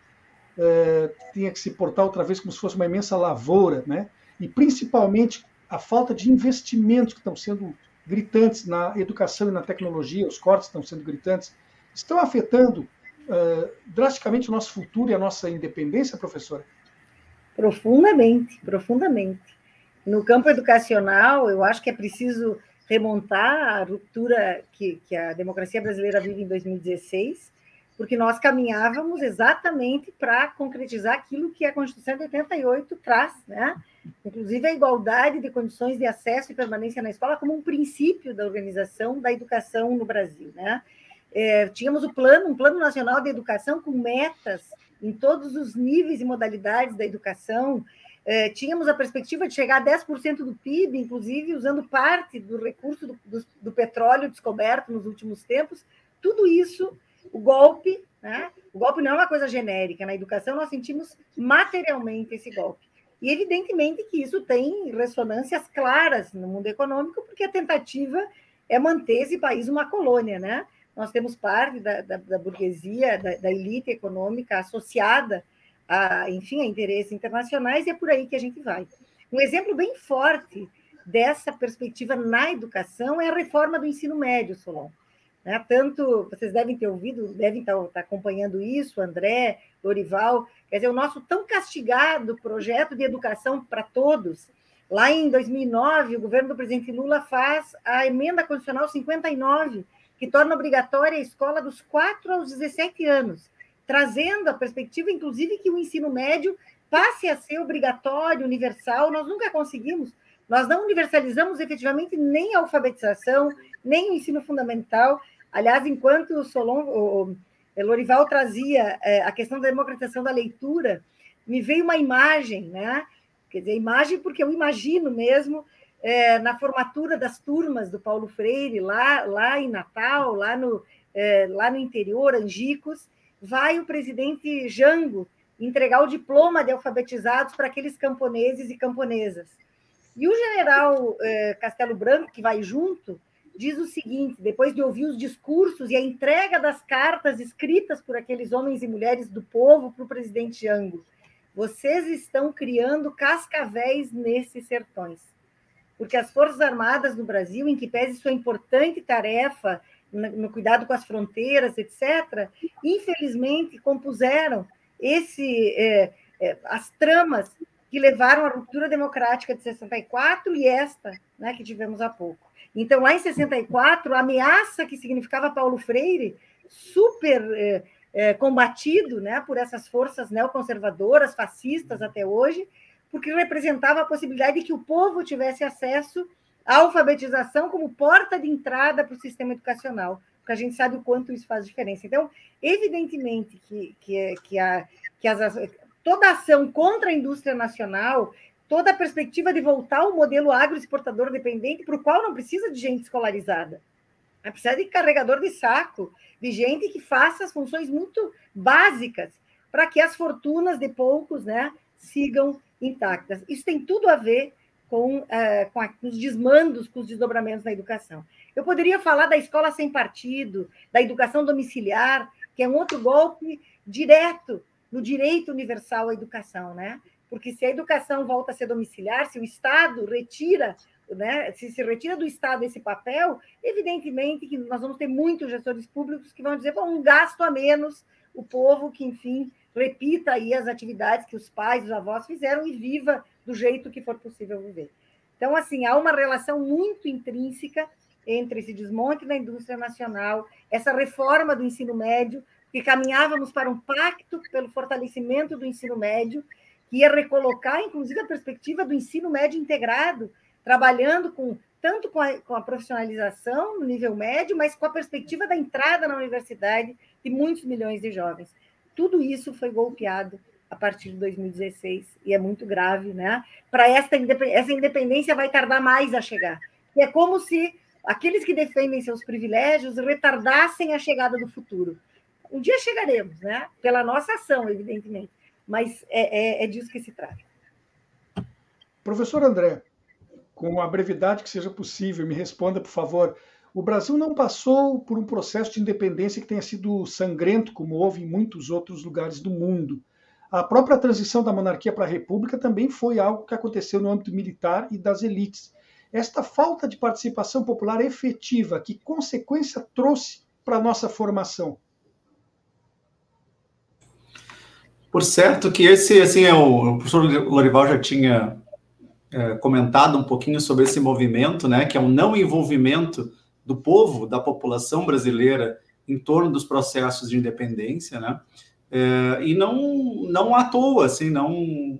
é, tenha que se portar outra vez como se fosse uma imensa lavoura, né? e principalmente a falta de investimentos que estão sendo gritantes na educação e na tecnologia, os cortes estão sendo gritantes, estão afetando uh, drasticamente o nosso futuro e a nossa independência, professora? Profundamente, profundamente. No campo educacional, eu acho que é preciso remontar a ruptura que, que a democracia brasileira vive em 2016, porque nós caminhávamos exatamente para concretizar aquilo que a Constituição de 88 traz, né? inclusive a igualdade de condições de acesso e permanência na escola como um princípio da organização da educação no Brasil. Né? É, tínhamos o plano, um plano nacional de educação com metas em todos os níveis e modalidades da educação, é, tínhamos a perspectiva de chegar a 10% do PIB, inclusive usando parte do recurso do, do, do, petróleo descoberto nos últimos tempos. Tudo isso, o golpe, né? o golpe não é uma coisa genérica, na educação nós sentimos materialmente esse golpe. E evidentemente que isso tem ressonâncias claras no mundo econômico, porque a tentativa é manter esse país uma colônia, né? Nós temos parte da, da, da burguesia, da, da elite econômica associada a, enfim, a interesses internacionais, e é por aí que a gente vai. Um exemplo bem forte dessa perspectiva na educação é a reforma do ensino médio, Solon. Né? Tanto, vocês devem ter ouvido, devem estar, acompanhando isso, André, Lorival, quer dizer, o nosso tão castigado projeto de educação para todos. Lá em 2009, o governo do presidente Lula faz a emenda constitucional 59, que torna obrigatória a escola dos 4 aos 17 anos trazendo a perspectiva, inclusive, que o ensino médio passe a ser obrigatório, universal. Nós nunca conseguimos. Nós não universalizamos efetivamente nem a alfabetização, nem o ensino fundamental. Aliás, enquanto o Solon, o Lorival trazia é, a questão da democratização da leitura, me veio uma imagem, né? Quer dizer, imagem porque eu imagino mesmo é, na formatura das turmas do Paulo Freire, lá, lá em Natal, lá no, é, lá no interior, Angicos, vai o presidente Jango entregar o diploma de alfabetizados para aqueles camponeses e camponesas. E o general eh, Castelo Branco, que vai junto, diz o seguinte: depois de ouvir os discursos e a entrega das cartas escritas por aqueles homens e mulheres do povo para o presidente Jango, vocês estão criando cascavéis nesses sertões. Porque as Forças Armadas no Brasil, em que pese sua importante tarefa no cuidado com as fronteiras, etc., infelizmente compuseram esse, é, é, as tramas que levaram à ruptura democrática de 64 e esta, né, que tivemos há pouco. Então, lá em 64, a ameaça que significava Paulo Freire, super é, é, combatido né, por essas forças neoconservadoras, fascistas até hoje, porque representava a possibilidade de que o povo tivesse acesso a alfabetização como porta de entrada para o sistema educacional, porque a gente sabe o quanto isso faz diferença. Então, evidentemente que, que, que, a, que as, toda ação contra a indústria nacional, toda a perspectiva de voltar ao modelo agroexportador dependente, para o qual não precisa de gente escolarizada, precisa de carregador de saco, de gente que faça as funções muito básicas para que as fortunas de poucos né, sigam intactas. Isso tem tudo a ver com, é, com, a, com, os desmandos, com os desdobramentos da educação. Eu poderia falar da escola sem partido, da educação domiciliar, que é um outro golpe direto no direito universal à educação, né? Porque se a educação volta a ser domiciliar, se o Estado retira, né, se se retira do Estado esse papel, evidentemente que nós vamos ter muitos gestores públicos que vão dizer, bom, um gasto a menos, o povo que, enfim, repita aí as atividades que os pais, os avós fizeram e viva do jeito que for possível viver. Então, assim, há uma relação muito intrínseca entre esse desmonte da indústria nacional, essa reforma do ensino médio, que caminhávamos para um pacto pelo fortalecimento do ensino médio, que ia recolocar, inclusive, a perspectiva do ensino médio integrado, trabalhando com tanto com a, com a profissionalização no nível médio, mas com a perspectiva da entrada na universidade de muitos milhões de jovens. Tudo isso foi golpeado a partir de 2016 e é muito grave, né? Para essa essa independência vai tardar mais a chegar. E é como se aqueles que defendem seus privilégios retardassem a chegada do futuro. Um dia chegaremos, né? Pela nossa ação, evidentemente, mas é, é, é disso que se trata. Professor André, com a brevidade que seja possível, me responda, por favor. O Brasil não passou por um processo de independência que tenha sido sangrento, como houve em muitos outros lugares do mundo. A própria transição da monarquia para a república também foi algo que aconteceu no âmbito militar e das elites. Esta falta de participação popular efetiva, que consequência trouxe para a nossa formação? Por certo que esse, assim, é o, professor Lorival já tinha é, comentado um pouquinho sobre esse movimento, né, que é o não envolvimento do povo, da população brasileira em torno dos processos de independência, né, é, e não, não à toa, assim, não,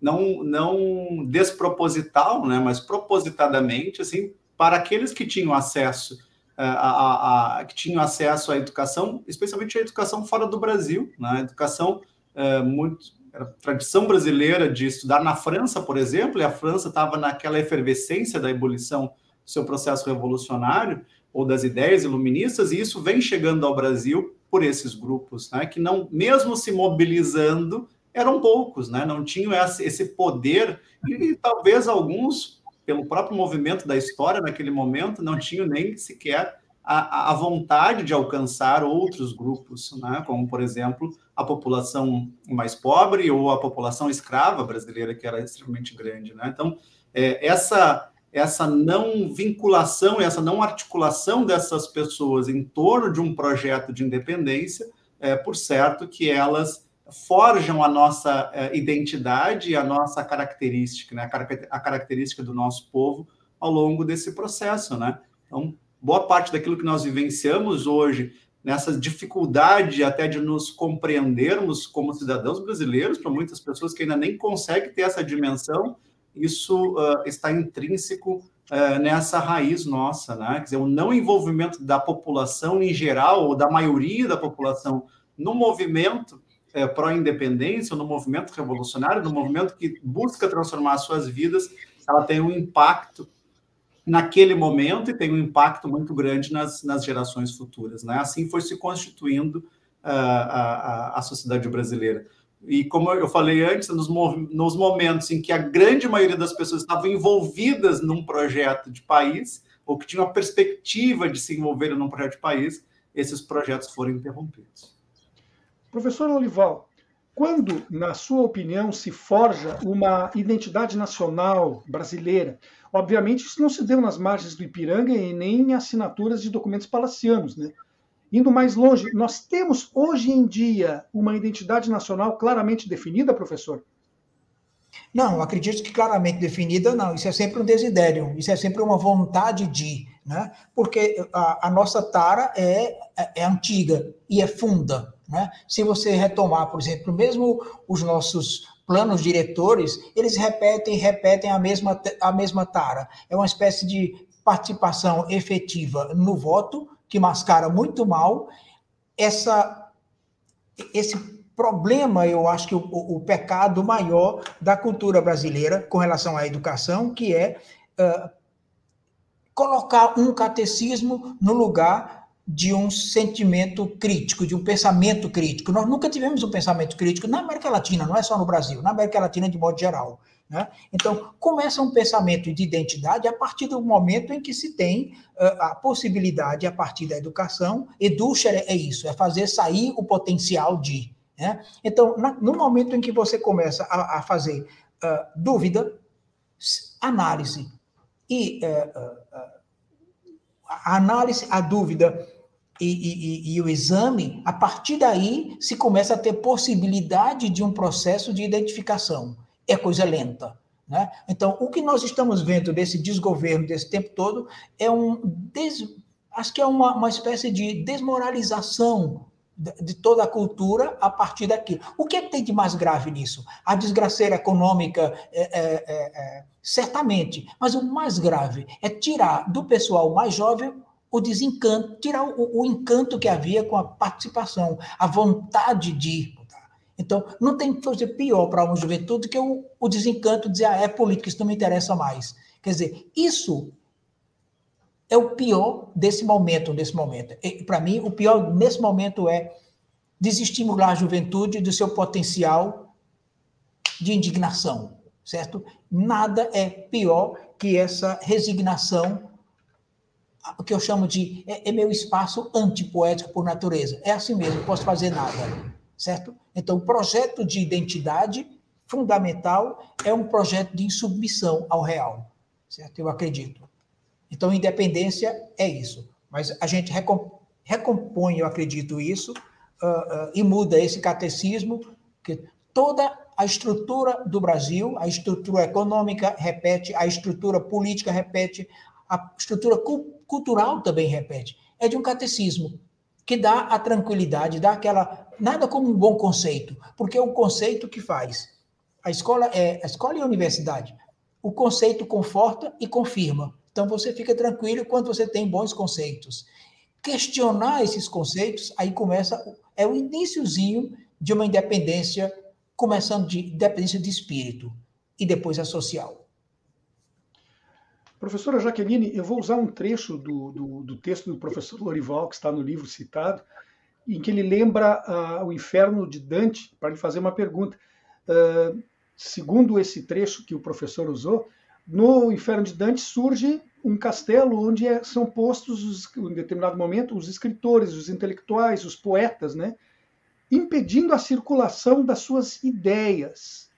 não, não desproposital, né, mas propositadamente, assim, para aqueles que tinham acesso é, a, a, a, que tinham acesso à educação, especialmente a educação fora do Brasil, né, a educação é, muito era tradição brasileira de estudar na França, por exemplo, e a França estava naquela efervescência da ebulição do seu processo revolucionário ou das ideias iluministas, e isso vem chegando ao Brasil por esses grupos, né, que não, mesmo se mobilizando, eram poucos, né, não tinham esse poder, e, e talvez alguns, pelo próprio movimento da história naquele momento, não tinham nem sequer a, a vontade de alcançar outros grupos, né? como, por exemplo, a população mais pobre ou a população escrava brasileira, que era extremamente grande. Né? Então, é, essa, essa não vinculação, essa não articulação dessas pessoas em torno de um projeto de independência, é, por certo que elas forjam a nossa é, identidade e a nossa característica, né? a característica do nosso povo ao longo desse processo. Né? Então, boa parte daquilo que nós vivenciamos hoje, nessa dificuldade até de nos compreendermos como cidadãos brasileiros, para muitas pessoas que ainda nem conseguem ter essa dimensão, isso uh, está intrínseco uh, nessa raiz nossa, né? Quer dizer, o não envolvimento da população em geral, ou da maioria da população, no movimento uh, pró-independência, no movimento revolucionário, no movimento que busca transformar suas vidas, ela tem um impacto naquele momento e tem um impacto muito grande nas, nas gerações futuras. Né? Assim foi se constituindo uh, a, a, sociedade brasileira. E como eu falei antes, nos, nos momentos em que a grande maioria das pessoas estavam envolvidas num projeto de país, ou que tinham a perspectiva de se envolverem num projeto de país, esses projetos foram interrompidos. Professor Olival, quando, na sua opinião, se forja uma identidade nacional brasileira, Obviamente, isso não se deu nas margens do Ipiranga e nem em assinaturas de documentos palacianos. Né? Indo mais longe, nós temos hoje em dia uma identidade nacional claramente definida, professor? Não, acredito que claramente definida, não. Isso é sempre um desidério, isso é sempre uma vontade de, né? Porque a, a nossa tara é, é, é antiga e é funda, né? Se você retomar, por exemplo, mesmo os nossos planos diretores, eles repetem repetem a mesma, a mesma tara. É uma espécie de participação efetiva no voto, que mascara muito mal essa, esse problema, eu acho que o, o, pecado maior da cultura brasileira com relação à educação, que é uh, colocar um catecismo no lugar de um sentimento crítico, de um pensamento crítico. Nós nunca tivemos um pensamento crítico na América Latina, não é só no Brasil, na América Latina de modo geral. Né? Então, começa um pensamento de identidade a partir do momento em que se tem uh, a possibilidade, a partir da educação, edúxere é isso, é fazer sair o potencial de. Né? Então, na, no momento em que você começa a, a fazer uh, dúvida, análise e uh, a análise, a dúvida e, e, e, o exame, a partir daí se começa a ter possibilidade de um processo de identificação. É coisa lenta. Né? Então, o que nós estamos vendo desse desgoverno, desse tempo todo, é um. Des, acho que é uma, uma espécie de desmoralização de toda a cultura a partir daquilo. O que, é que tem de mais grave nisso? A desgraceira econômica, é, é, é, é certamente, mas o mais grave é tirar do pessoal mais jovem o desencanto, tirar o, o, encanto que havia com a participação, a vontade de. Então, não tem coisa pior para uma juventude que o, o desencanto de dizer, ah, é política, isso não me interessa mais. Quer dizer, isso é o pior desse momento, nesse momento. Para mim, o pior nesse momento é desestimular a juventude do seu potencial de indignação, certo? Nada é pior que essa resignação o que eu chamo de é, é meu espaço antipoético por natureza. É assim mesmo, não posso fazer nada. Certo? Então, o projeto de identidade fundamental é um projeto de insubmissão ao real, certo? Eu acredito. Então, independência é isso. Mas a gente recompõe, eu acredito isso, uh, uh, e muda esse catecismo, que toda a estrutura do Brasil, a estrutura econômica repete, a estrutura política repete, a estrutura cu cultural também repete. É de um catecismo que dá a tranquilidade, dá aquela nada como um bom conceito, porque é o conceito que faz. A escola é a escola e a universidade. O conceito conforta e confirma. Então você fica tranquilo quando você tem bons conceitos. Questionar esses conceitos, aí começa é o iníciozinho de uma independência, começando de independência de espírito e depois a social. Professora Jaqueline, eu vou usar um trecho do, do, do, texto do professor Lorival, que está no livro citado, em que ele lembra uh, o inferno de Dante, para lhe fazer uma pergunta. Uh, segundo esse trecho que o professor usou, no inferno de Dante surge um castelo onde é, são postos, os, em determinado momento, os escritores, os intelectuais, os poetas, né? impedindo a circulação das suas ideias.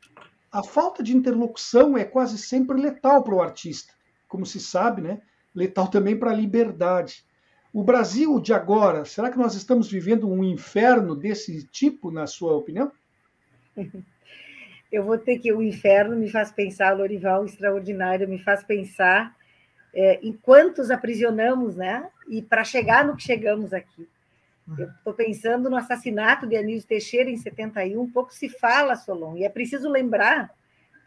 A falta de interlocução é quase sempre letal para o artista como se sabe, né, letal também para a liberdade. O Brasil de agora, será que nós estamos vivendo um inferno desse tipo, na sua opinião? [LAUGHS] Eu vou ter que. O inferno me faz pensar, Lorival, extraordinário, me faz pensar é, em quantos aprisionamos, né? E para chegar no que chegamos aqui. Eu estou pensando no assassinato de Anísio Teixeira em 71, pouco se fala, Solon, e é preciso lembrar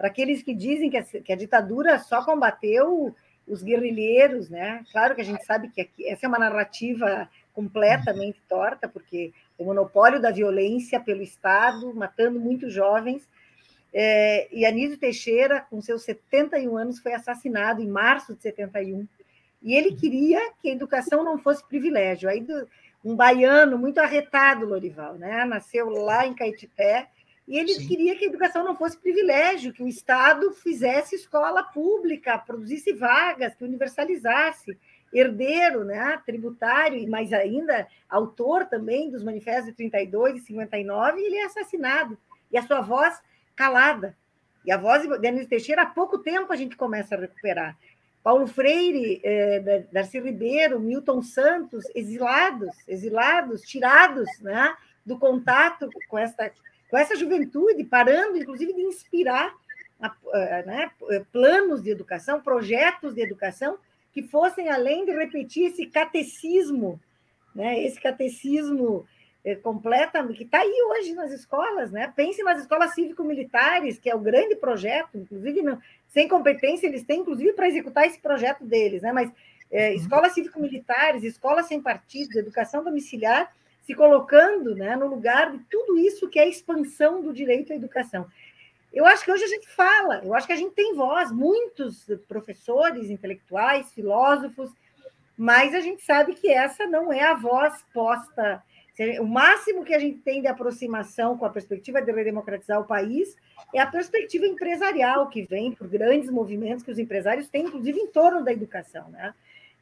para aqueles que dizem que a, que a, ditadura só combateu os guerrilheiros, né? Claro que a gente sabe que aqui, essa é uma narrativa completamente torta, porque o monopólio da violência pelo Estado, matando muitos jovens. É, e Anísio Teixeira, com seus 71 anos, foi assassinado em março de 71. E ele queria que a educação não fosse privilégio. Aí, do, um baiano muito arretado, Lorival, né? nasceu lá em Caetité, e ele Sim. queria que a educação não fosse privilégio, que o Estado fizesse escola pública, produzisse vagas, que universalizasse. Herdeiro, né, tributário, e mais ainda, autor também dos manifestos de 32 e 59, e ele é assassinado. E a sua voz calada. E a voz de Anísio Teixeira, há pouco tempo a gente começa a recuperar. Paulo Freire, eh, Darcy Ribeiro, Milton Santos, exilados, exilados, tirados né, do contato com essa com essa juventude, parando, inclusive, de inspirar né, planos de educação, projetos de educação que fossem além de repetir esse catecismo, né, esse catecismo é, completamente que está aí hoje nas escolas, né? Pense nas escolas cívico-militares, que é o grande projeto, inclusive não, sem competência eles têm, inclusive para executar esse projeto deles, né? Mas é, escolas cívico-militares, escolas sem partidos, educação domiciliar se colocando né, no lugar de tudo isso que é a expansão do direito à educação. Eu acho que hoje a gente fala, eu acho que a gente tem voz, muitos professores, intelectuais, filósofos, mas a gente sabe que essa não é a voz posta. O máximo que a gente tem de aproximação com a perspectiva de redemocratizar o país é a perspectiva empresarial que vem por grandes movimentos que os empresários têm, inclusive em torno da educação. Né?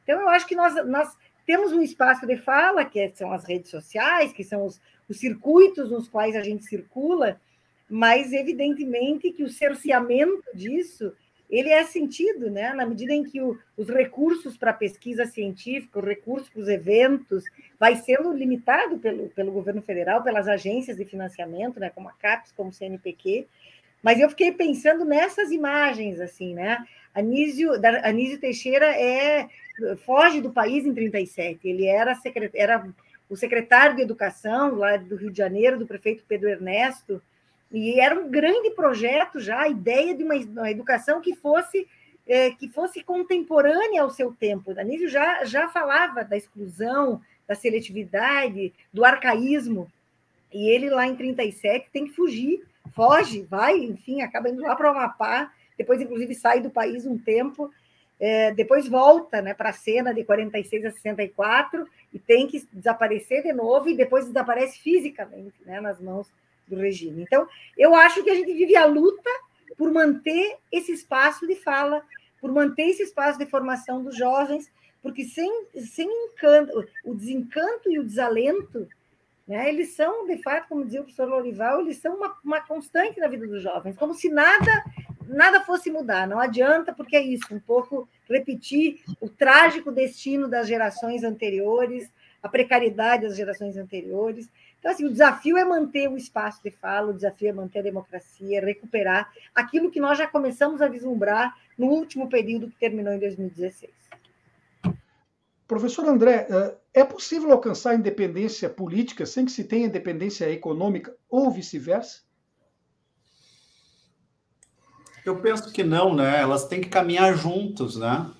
Então, eu acho que nós, nós temos um espaço de fala, que são as redes sociais, que são os, os circuitos nos quais a gente circula, mas evidentemente que o cerceamento disso ele é sentido, né? na medida em que o, os recursos para pesquisa científica, os recursos para os eventos, vai sendo limitado pelo, pelo governo federal, pelas agências de financiamento, né? como a CAPES, como o CNPq, mas eu fiquei pensando nessas imagens, assim, né? Anísio, Anísio Teixeira é foge do país em 37. Ele era, secret, era o secretário de Educação lá do Rio de Janeiro, do prefeito Pedro Ernesto, e era um grande projeto já, a ideia de uma, uma educação que fosse é, que fosse contemporânea ao seu tempo. Anísio já, já falava da exclusão, da seletividade, do arcaísmo, e ele lá em 37 tem que fugir, foge, vai, enfim, acaba indo lá para o Amapá, depois inclusive sai do país um tempo, é, depois volta né, para a cena de 46 a 64 e tem que desaparecer de novo e depois desaparece fisicamente né, nas mãos do regime. Então, eu acho que a gente vive a luta por manter esse espaço de fala, por manter esse espaço de formação dos jovens, porque sem, sem encanto, o desencanto e o desalento Né? Eles são, de fato, como dizia o professor Lorival, eles são uma, uma constante na vida dos jovens, como se nada nada fosse mudar. Não adianta, porque é isso, um pouco repetir o trágico destino das gerações anteriores, a precariedade das gerações anteriores. Então, assim, o desafio é manter o espaço de fala, o desafio é manter a democracia, recuperar aquilo que nós já começamos a vislumbrar no último período que terminou em 2016. Professor André, eh, é possível alcançar independência política sem que se tenha independência econômica ou vice-versa? Eu penso que não, né? Elas têm que caminhar juntos, né?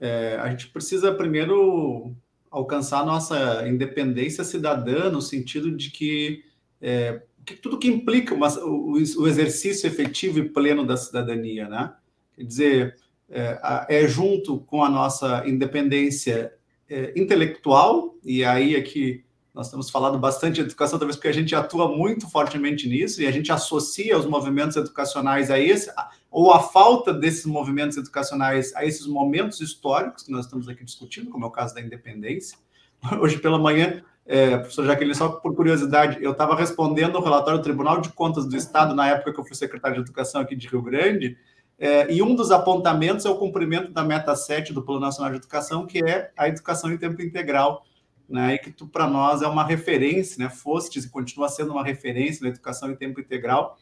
É, a gente precisa primeiro alcançar a nossa independência cidadã, no sentido de que, é, que tudo que implica uma, o, o, exercício efetivo e pleno da cidadania, né? Quer dizer, é, é junto com a nossa independência é, intelectual, e aí aqui nós temos falado bastante de educação, talvez porque a gente atua muito fortemente nisso, e a gente associa os movimentos educacionais a esse, ou a falta desses movimentos educacionais a esses momentos históricos que nós estamos aqui discutindo, como é o caso da independência. [LAUGHS] Hoje pela manhã, é, professor Jaqueline, só por curiosidade, eu estava respondendo o relatório do Tribunal de Contas do Estado, na época que eu fui secretário de Educação aqui de Rio Grande, é, e um dos apontamentos é o cumprimento da meta 7 do Plano Nacional de Educação, que é a educação em tempo integral, né, e que para nós é uma referência, né, foste e continua sendo uma referência na educação em tempo integral,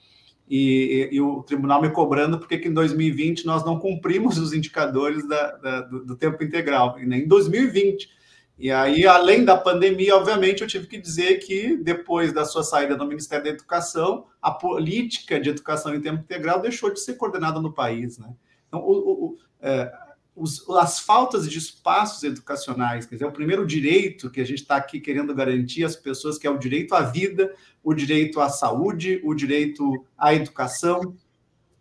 e, e, e, o tribunal me cobrando porque que em 2020 nós não cumprimos [LAUGHS] os indicadores da, da, do, do, tempo integral, e nem em 2020. E aí, além da pandemia, obviamente, eu tive que dizer que depois da sua saída do Ministério da Educação, a política de educação em tempo integral deixou de ser coordenada no país. Né? Então, o, o, é, os, as faltas de espaços educacionais, quer dizer, o primeiro direito que a gente está aqui querendo garantir às pessoas, que é o direito à vida, o direito à saúde, o direito à educação,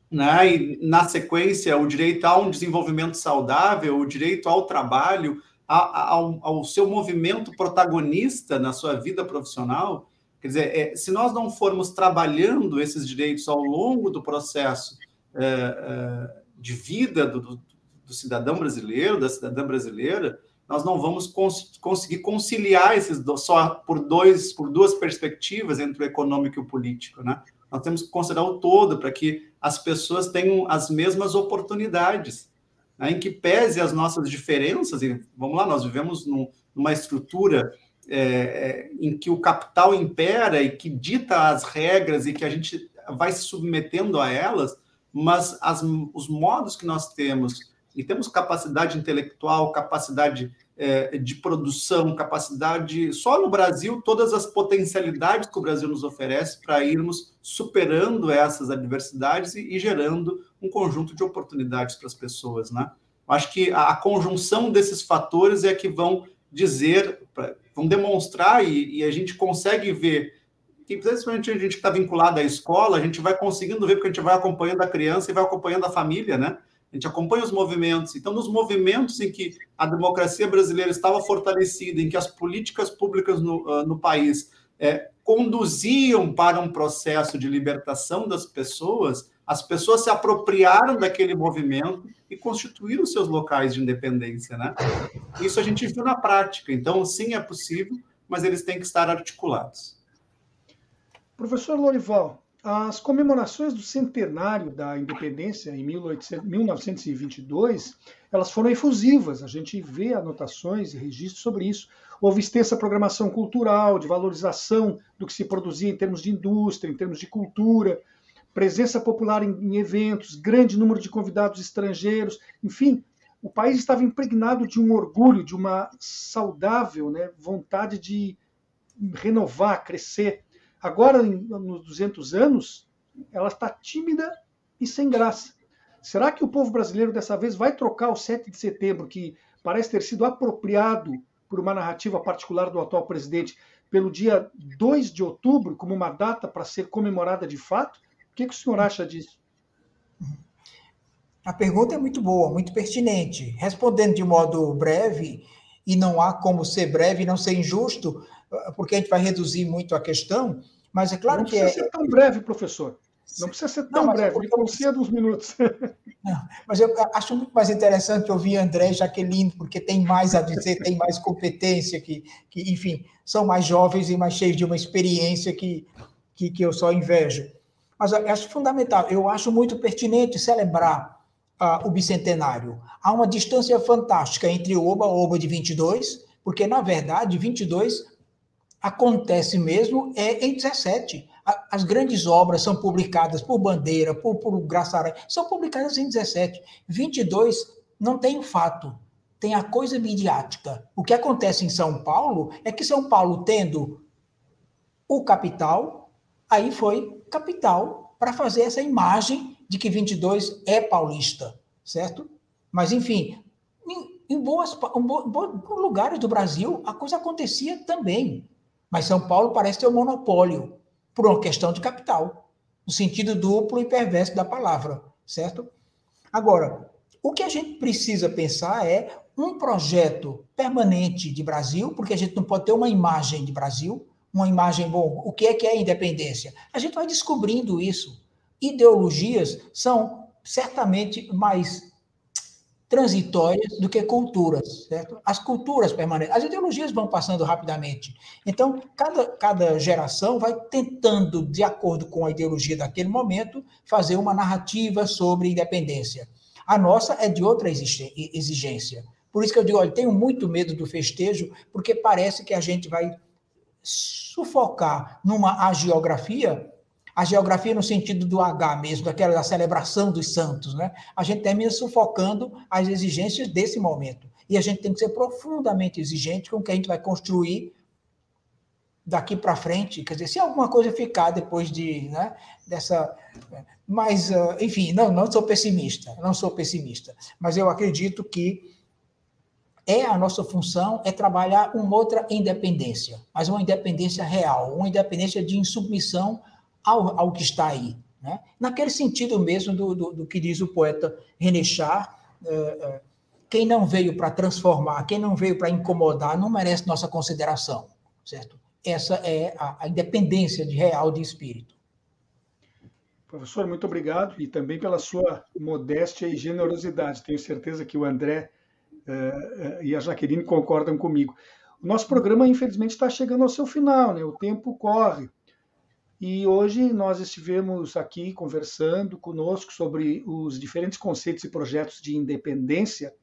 né? e na sequência, o direito a um desenvolvimento saudável, o direito ao trabalho, ao, ao, seu movimento protagonista na sua vida profissional. Quer dizer, é, se nós não formos trabalhando esses direitos ao longo do processo é, é, de vida do, do, cidadão brasileiro, da cidadã brasileira, nós não vamos cons conseguir conciliar esses do, só por dois, por duas perspectivas entre o econômico e o político, né? Nós temos que considerar o todo para que as pessoas tenham as mesmas oportunidades né, em que pese as nossas diferenças, e vamos lá, nós vivemos num, numa estrutura é, é, em que o capital impera e que dita as regras e que a gente vai se submetendo a elas, mas as, os modos que nós temos, e temos capacidade intelectual, capacidade é, de produção, capacidade. Só no Brasil, todas as potencialidades que o Brasil nos oferece para irmos superando essas adversidades e, e, gerando um conjunto de oportunidades para as pessoas. Né? Acho que a, a, conjunção desses fatores é que vão dizer, vão demonstrar, e, e a gente consegue ver que principalmente a gente que está vinculado à escola, a gente vai conseguindo ver, porque a gente vai acompanhando a criança e vai acompanhando a família, né? A gente acompanha os movimentos. Então, nos movimentos em que a democracia brasileira estava fortalecida, em que as políticas públicas no, uh, no país é, conduziam para um processo de libertação das pessoas, as pessoas se apropriaram daquele movimento e constituíram seus locais de independência, né? Isso a gente viu na prática. Então, sim, é possível, mas eles têm que estar articulados. Professor Lorival, as comemorações do centenário da independência em 1922, elas foram efusivas. A gente vê anotações e registros sobre isso. Houve extensa programação cultural, de valorização do que se produzia em termos de indústria, em termos de cultura, presença popular em, em eventos, grande número de convidados estrangeiros, enfim, o país estava impregnado de um orgulho, de uma saudável né, vontade de renovar, crescer. Agora, nos 200 anos, ela está tímida e sem graça. Será que o povo brasileiro dessa vez vai trocar o 7 de setembro, que parece ter sido apropriado por uma narrativa particular do atual presidente, pelo dia 2 de outubro, como uma data para ser comemorada de fato? O que, que o senhor acha disso? A pergunta é muito boa, muito pertinente. Respondendo de modo breve, e não há como ser breve e não ser injusto, porque a gente vai reduzir muito a questão, mas é claro não que é. Não precisa ser tão breve, professor. Não precisa ser tão não, breve, ele confia dos minutos. [LAUGHS] Não, mas eu acho muito mais interessante ouvir André e Jaqueline, porque tem mais a dizer, tem mais competência, que, que, enfim, são mais jovens e mais cheios de uma experiência que, que, que eu só invejo. Mas eu acho fundamental, eu acho muito pertinente celebrar uh, o bicentenário. Há uma distância fantástica entre o Oba-Oba de 22, porque, na verdade, 22 acontece mesmo é em 17 as grandes obras são publicadas por Bandeira, por, por Graçaray, são publicadas em 17. 22 não tem o fato, tem a coisa midiática. O que acontece em São Paulo é que São Paulo, tendo o capital, aí foi capital para fazer essa imagem de que 22 é paulista, certo? Mas, enfim, em, em boas, em bons lugares do Brasil, a coisa acontecia também. Mas São Paulo parece ter um monopólio por uma questão de capital, no sentido duplo e perverso da palavra, certo? Agora, o que a gente precisa pensar é um projeto permanente de Brasil, porque a gente não pode ter uma imagem de Brasil, uma imagem, bom, o que é que é independência? A gente vai descobrindo isso. Ideologias são certamente mais transitórias do que culturas, certo? As culturas permanecem, as ideologias vão passando rapidamente. Então, cada, cada geração vai tentando, de acordo com a ideologia daquele momento, fazer uma narrativa sobre independência. A nossa é de outra exigência. Por isso que eu digo, olha, tenho muito medo do festejo, porque parece que a gente vai sufocar numa agiografia a geografia no sentido do H mesmo, daquela da celebração dos santos, né? A gente termina sufocando as exigências desse momento. E a gente tem que ser profundamente exigente com o que a gente vai construir daqui para frente. Quer dizer, se alguma coisa ficar depois de, né, dessa. Mas, ah, enfim, não, não sou pessimista, não sou pessimista. Mas eu acredito que é a nossa função é trabalhar uma outra independência, mas uma independência real, uma independência de insubmissão ao, ao que está aí. Né? Naquele sentido mesmo do, do, do que diz o poeta René Char, é, é, quem não veio para transformar, quem não veio para incomodar, não merece nossa consideração, certo? Essa é a, a independência de real de espírito. Professor, muito obrigado e também pela sua modéstia e generosidade. Tenho certeza que o André uh, e a Jaqueline concordam comigo. O nosso programa, infelizmente, está chegando ao seu final, né? O tempo corre. E hoje nós estivemos aqui conversando conosco sobre os diferentes conceitos e projetos de independência.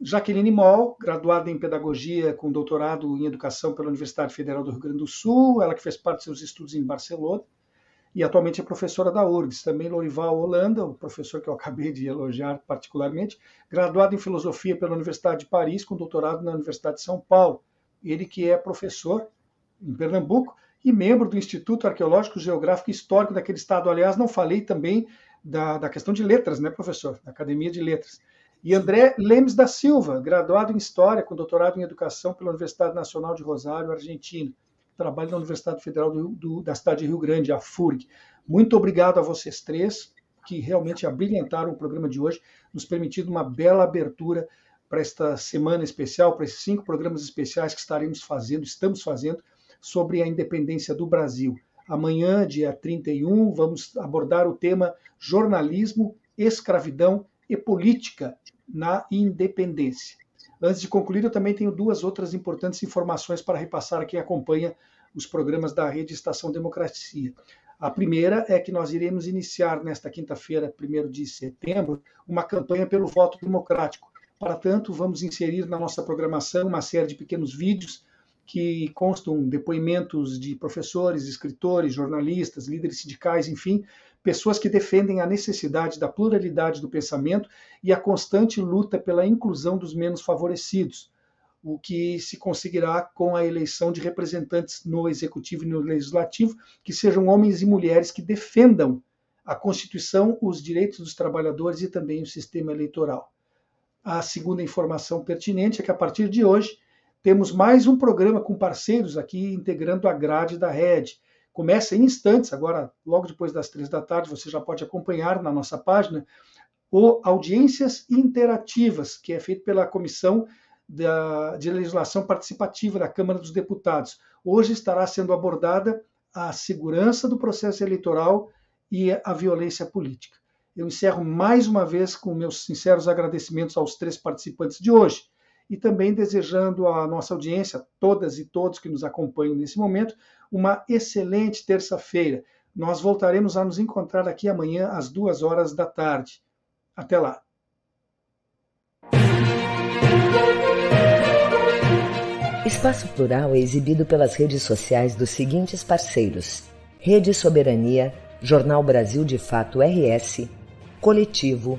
Jaqueline Moll, graduada em Pedagogia com doutorado em Educação pela Universidade Federal do Rio Grande do Sul, ela que fez parte de seus estudos em Barcelona, e atualmente é professora da URGS. Também Lorival Holanda, o professor que eu acabei de elogiar particularmente, graduado em Filosofia pela Universidade de Paris, com doutorado na Universidade de São Paulo. Ele que é professor em Pernambuco e membro do Instituto Arqueológico, Geográfico e Histórico daquele estado. Aliás, não falei também da, da questão de letras, né, professor? Da Academia de Letras. E André Lemes da Silva, graduado em História, com doutorado em Educação pela Universidade Nacional de Rosário, Argentina. Trabalha na Universidade Federal do, do, da cidade de Rio Grande, a FURG. Muito obrigado a vocês três, que realmente abrilhantaram o programa de hoje, nos permitindo uma bela abertura para esta semana especial, para esses cinco programas especiais que estaremos fazendo, estamos fazendo, sobre a independência do Brasil. Amanhã, dia 31, vamos abordar o tema jornalismo, escravidão e política na independência. Antes de concluir, eu também tenho duas outras importantes informações para repassar a quem acompanha os programas da Rede Estação Democracia. A primeira é que nós iremos iniciar nesta quinta-feira, 1 de setembro, uma campanha pelo voto democrático. Para tanto, vamos inserir na nossa programação uma série de pequenos vídeos que constam depoimentos de professores, escritores, jornalistas, líderes sindicais, enfim, pessoas que defendem a necessidade da pluralidade do pensamento e a constante luta pela inclusão dos menos favorecidos, o que se conseguirá com a eleição de representantes no executivo e no legislativo que sejam homens e mulheres que defendam a Constituição, os direitos dos trabalhadores e também o sistema eleitoral. A segunda informação pertinente é que a partir de hoje temos mais um programa com parceiros aqui integrando a grade da rede. Começa em instantes, agora, logo depois das três da tarde, você já pode acompanhar na nossa página o Audiências Interativas, que é feito pela Comissão da, de Legislação Participativa da Câmara dos Deputados. Hoje estará sendo abordada a segurança do processo eleitoral e a violência política. eu encerro mais uma vez com meus sinceros agradecimentos aos três participantes de hoje e também desejando à nossa audiência, todas e todos que nos acompanham nesse momento, uma excelente terça-feira. Nós voltaremos a nos encontrar aqui amanhã às duas horas da tarde. Até lá. Espaço Plural é exibido pelas redes sociais dos seguintes parceiros: Rede Soberania, Jornal Brasil de Fato RS, Coletivo,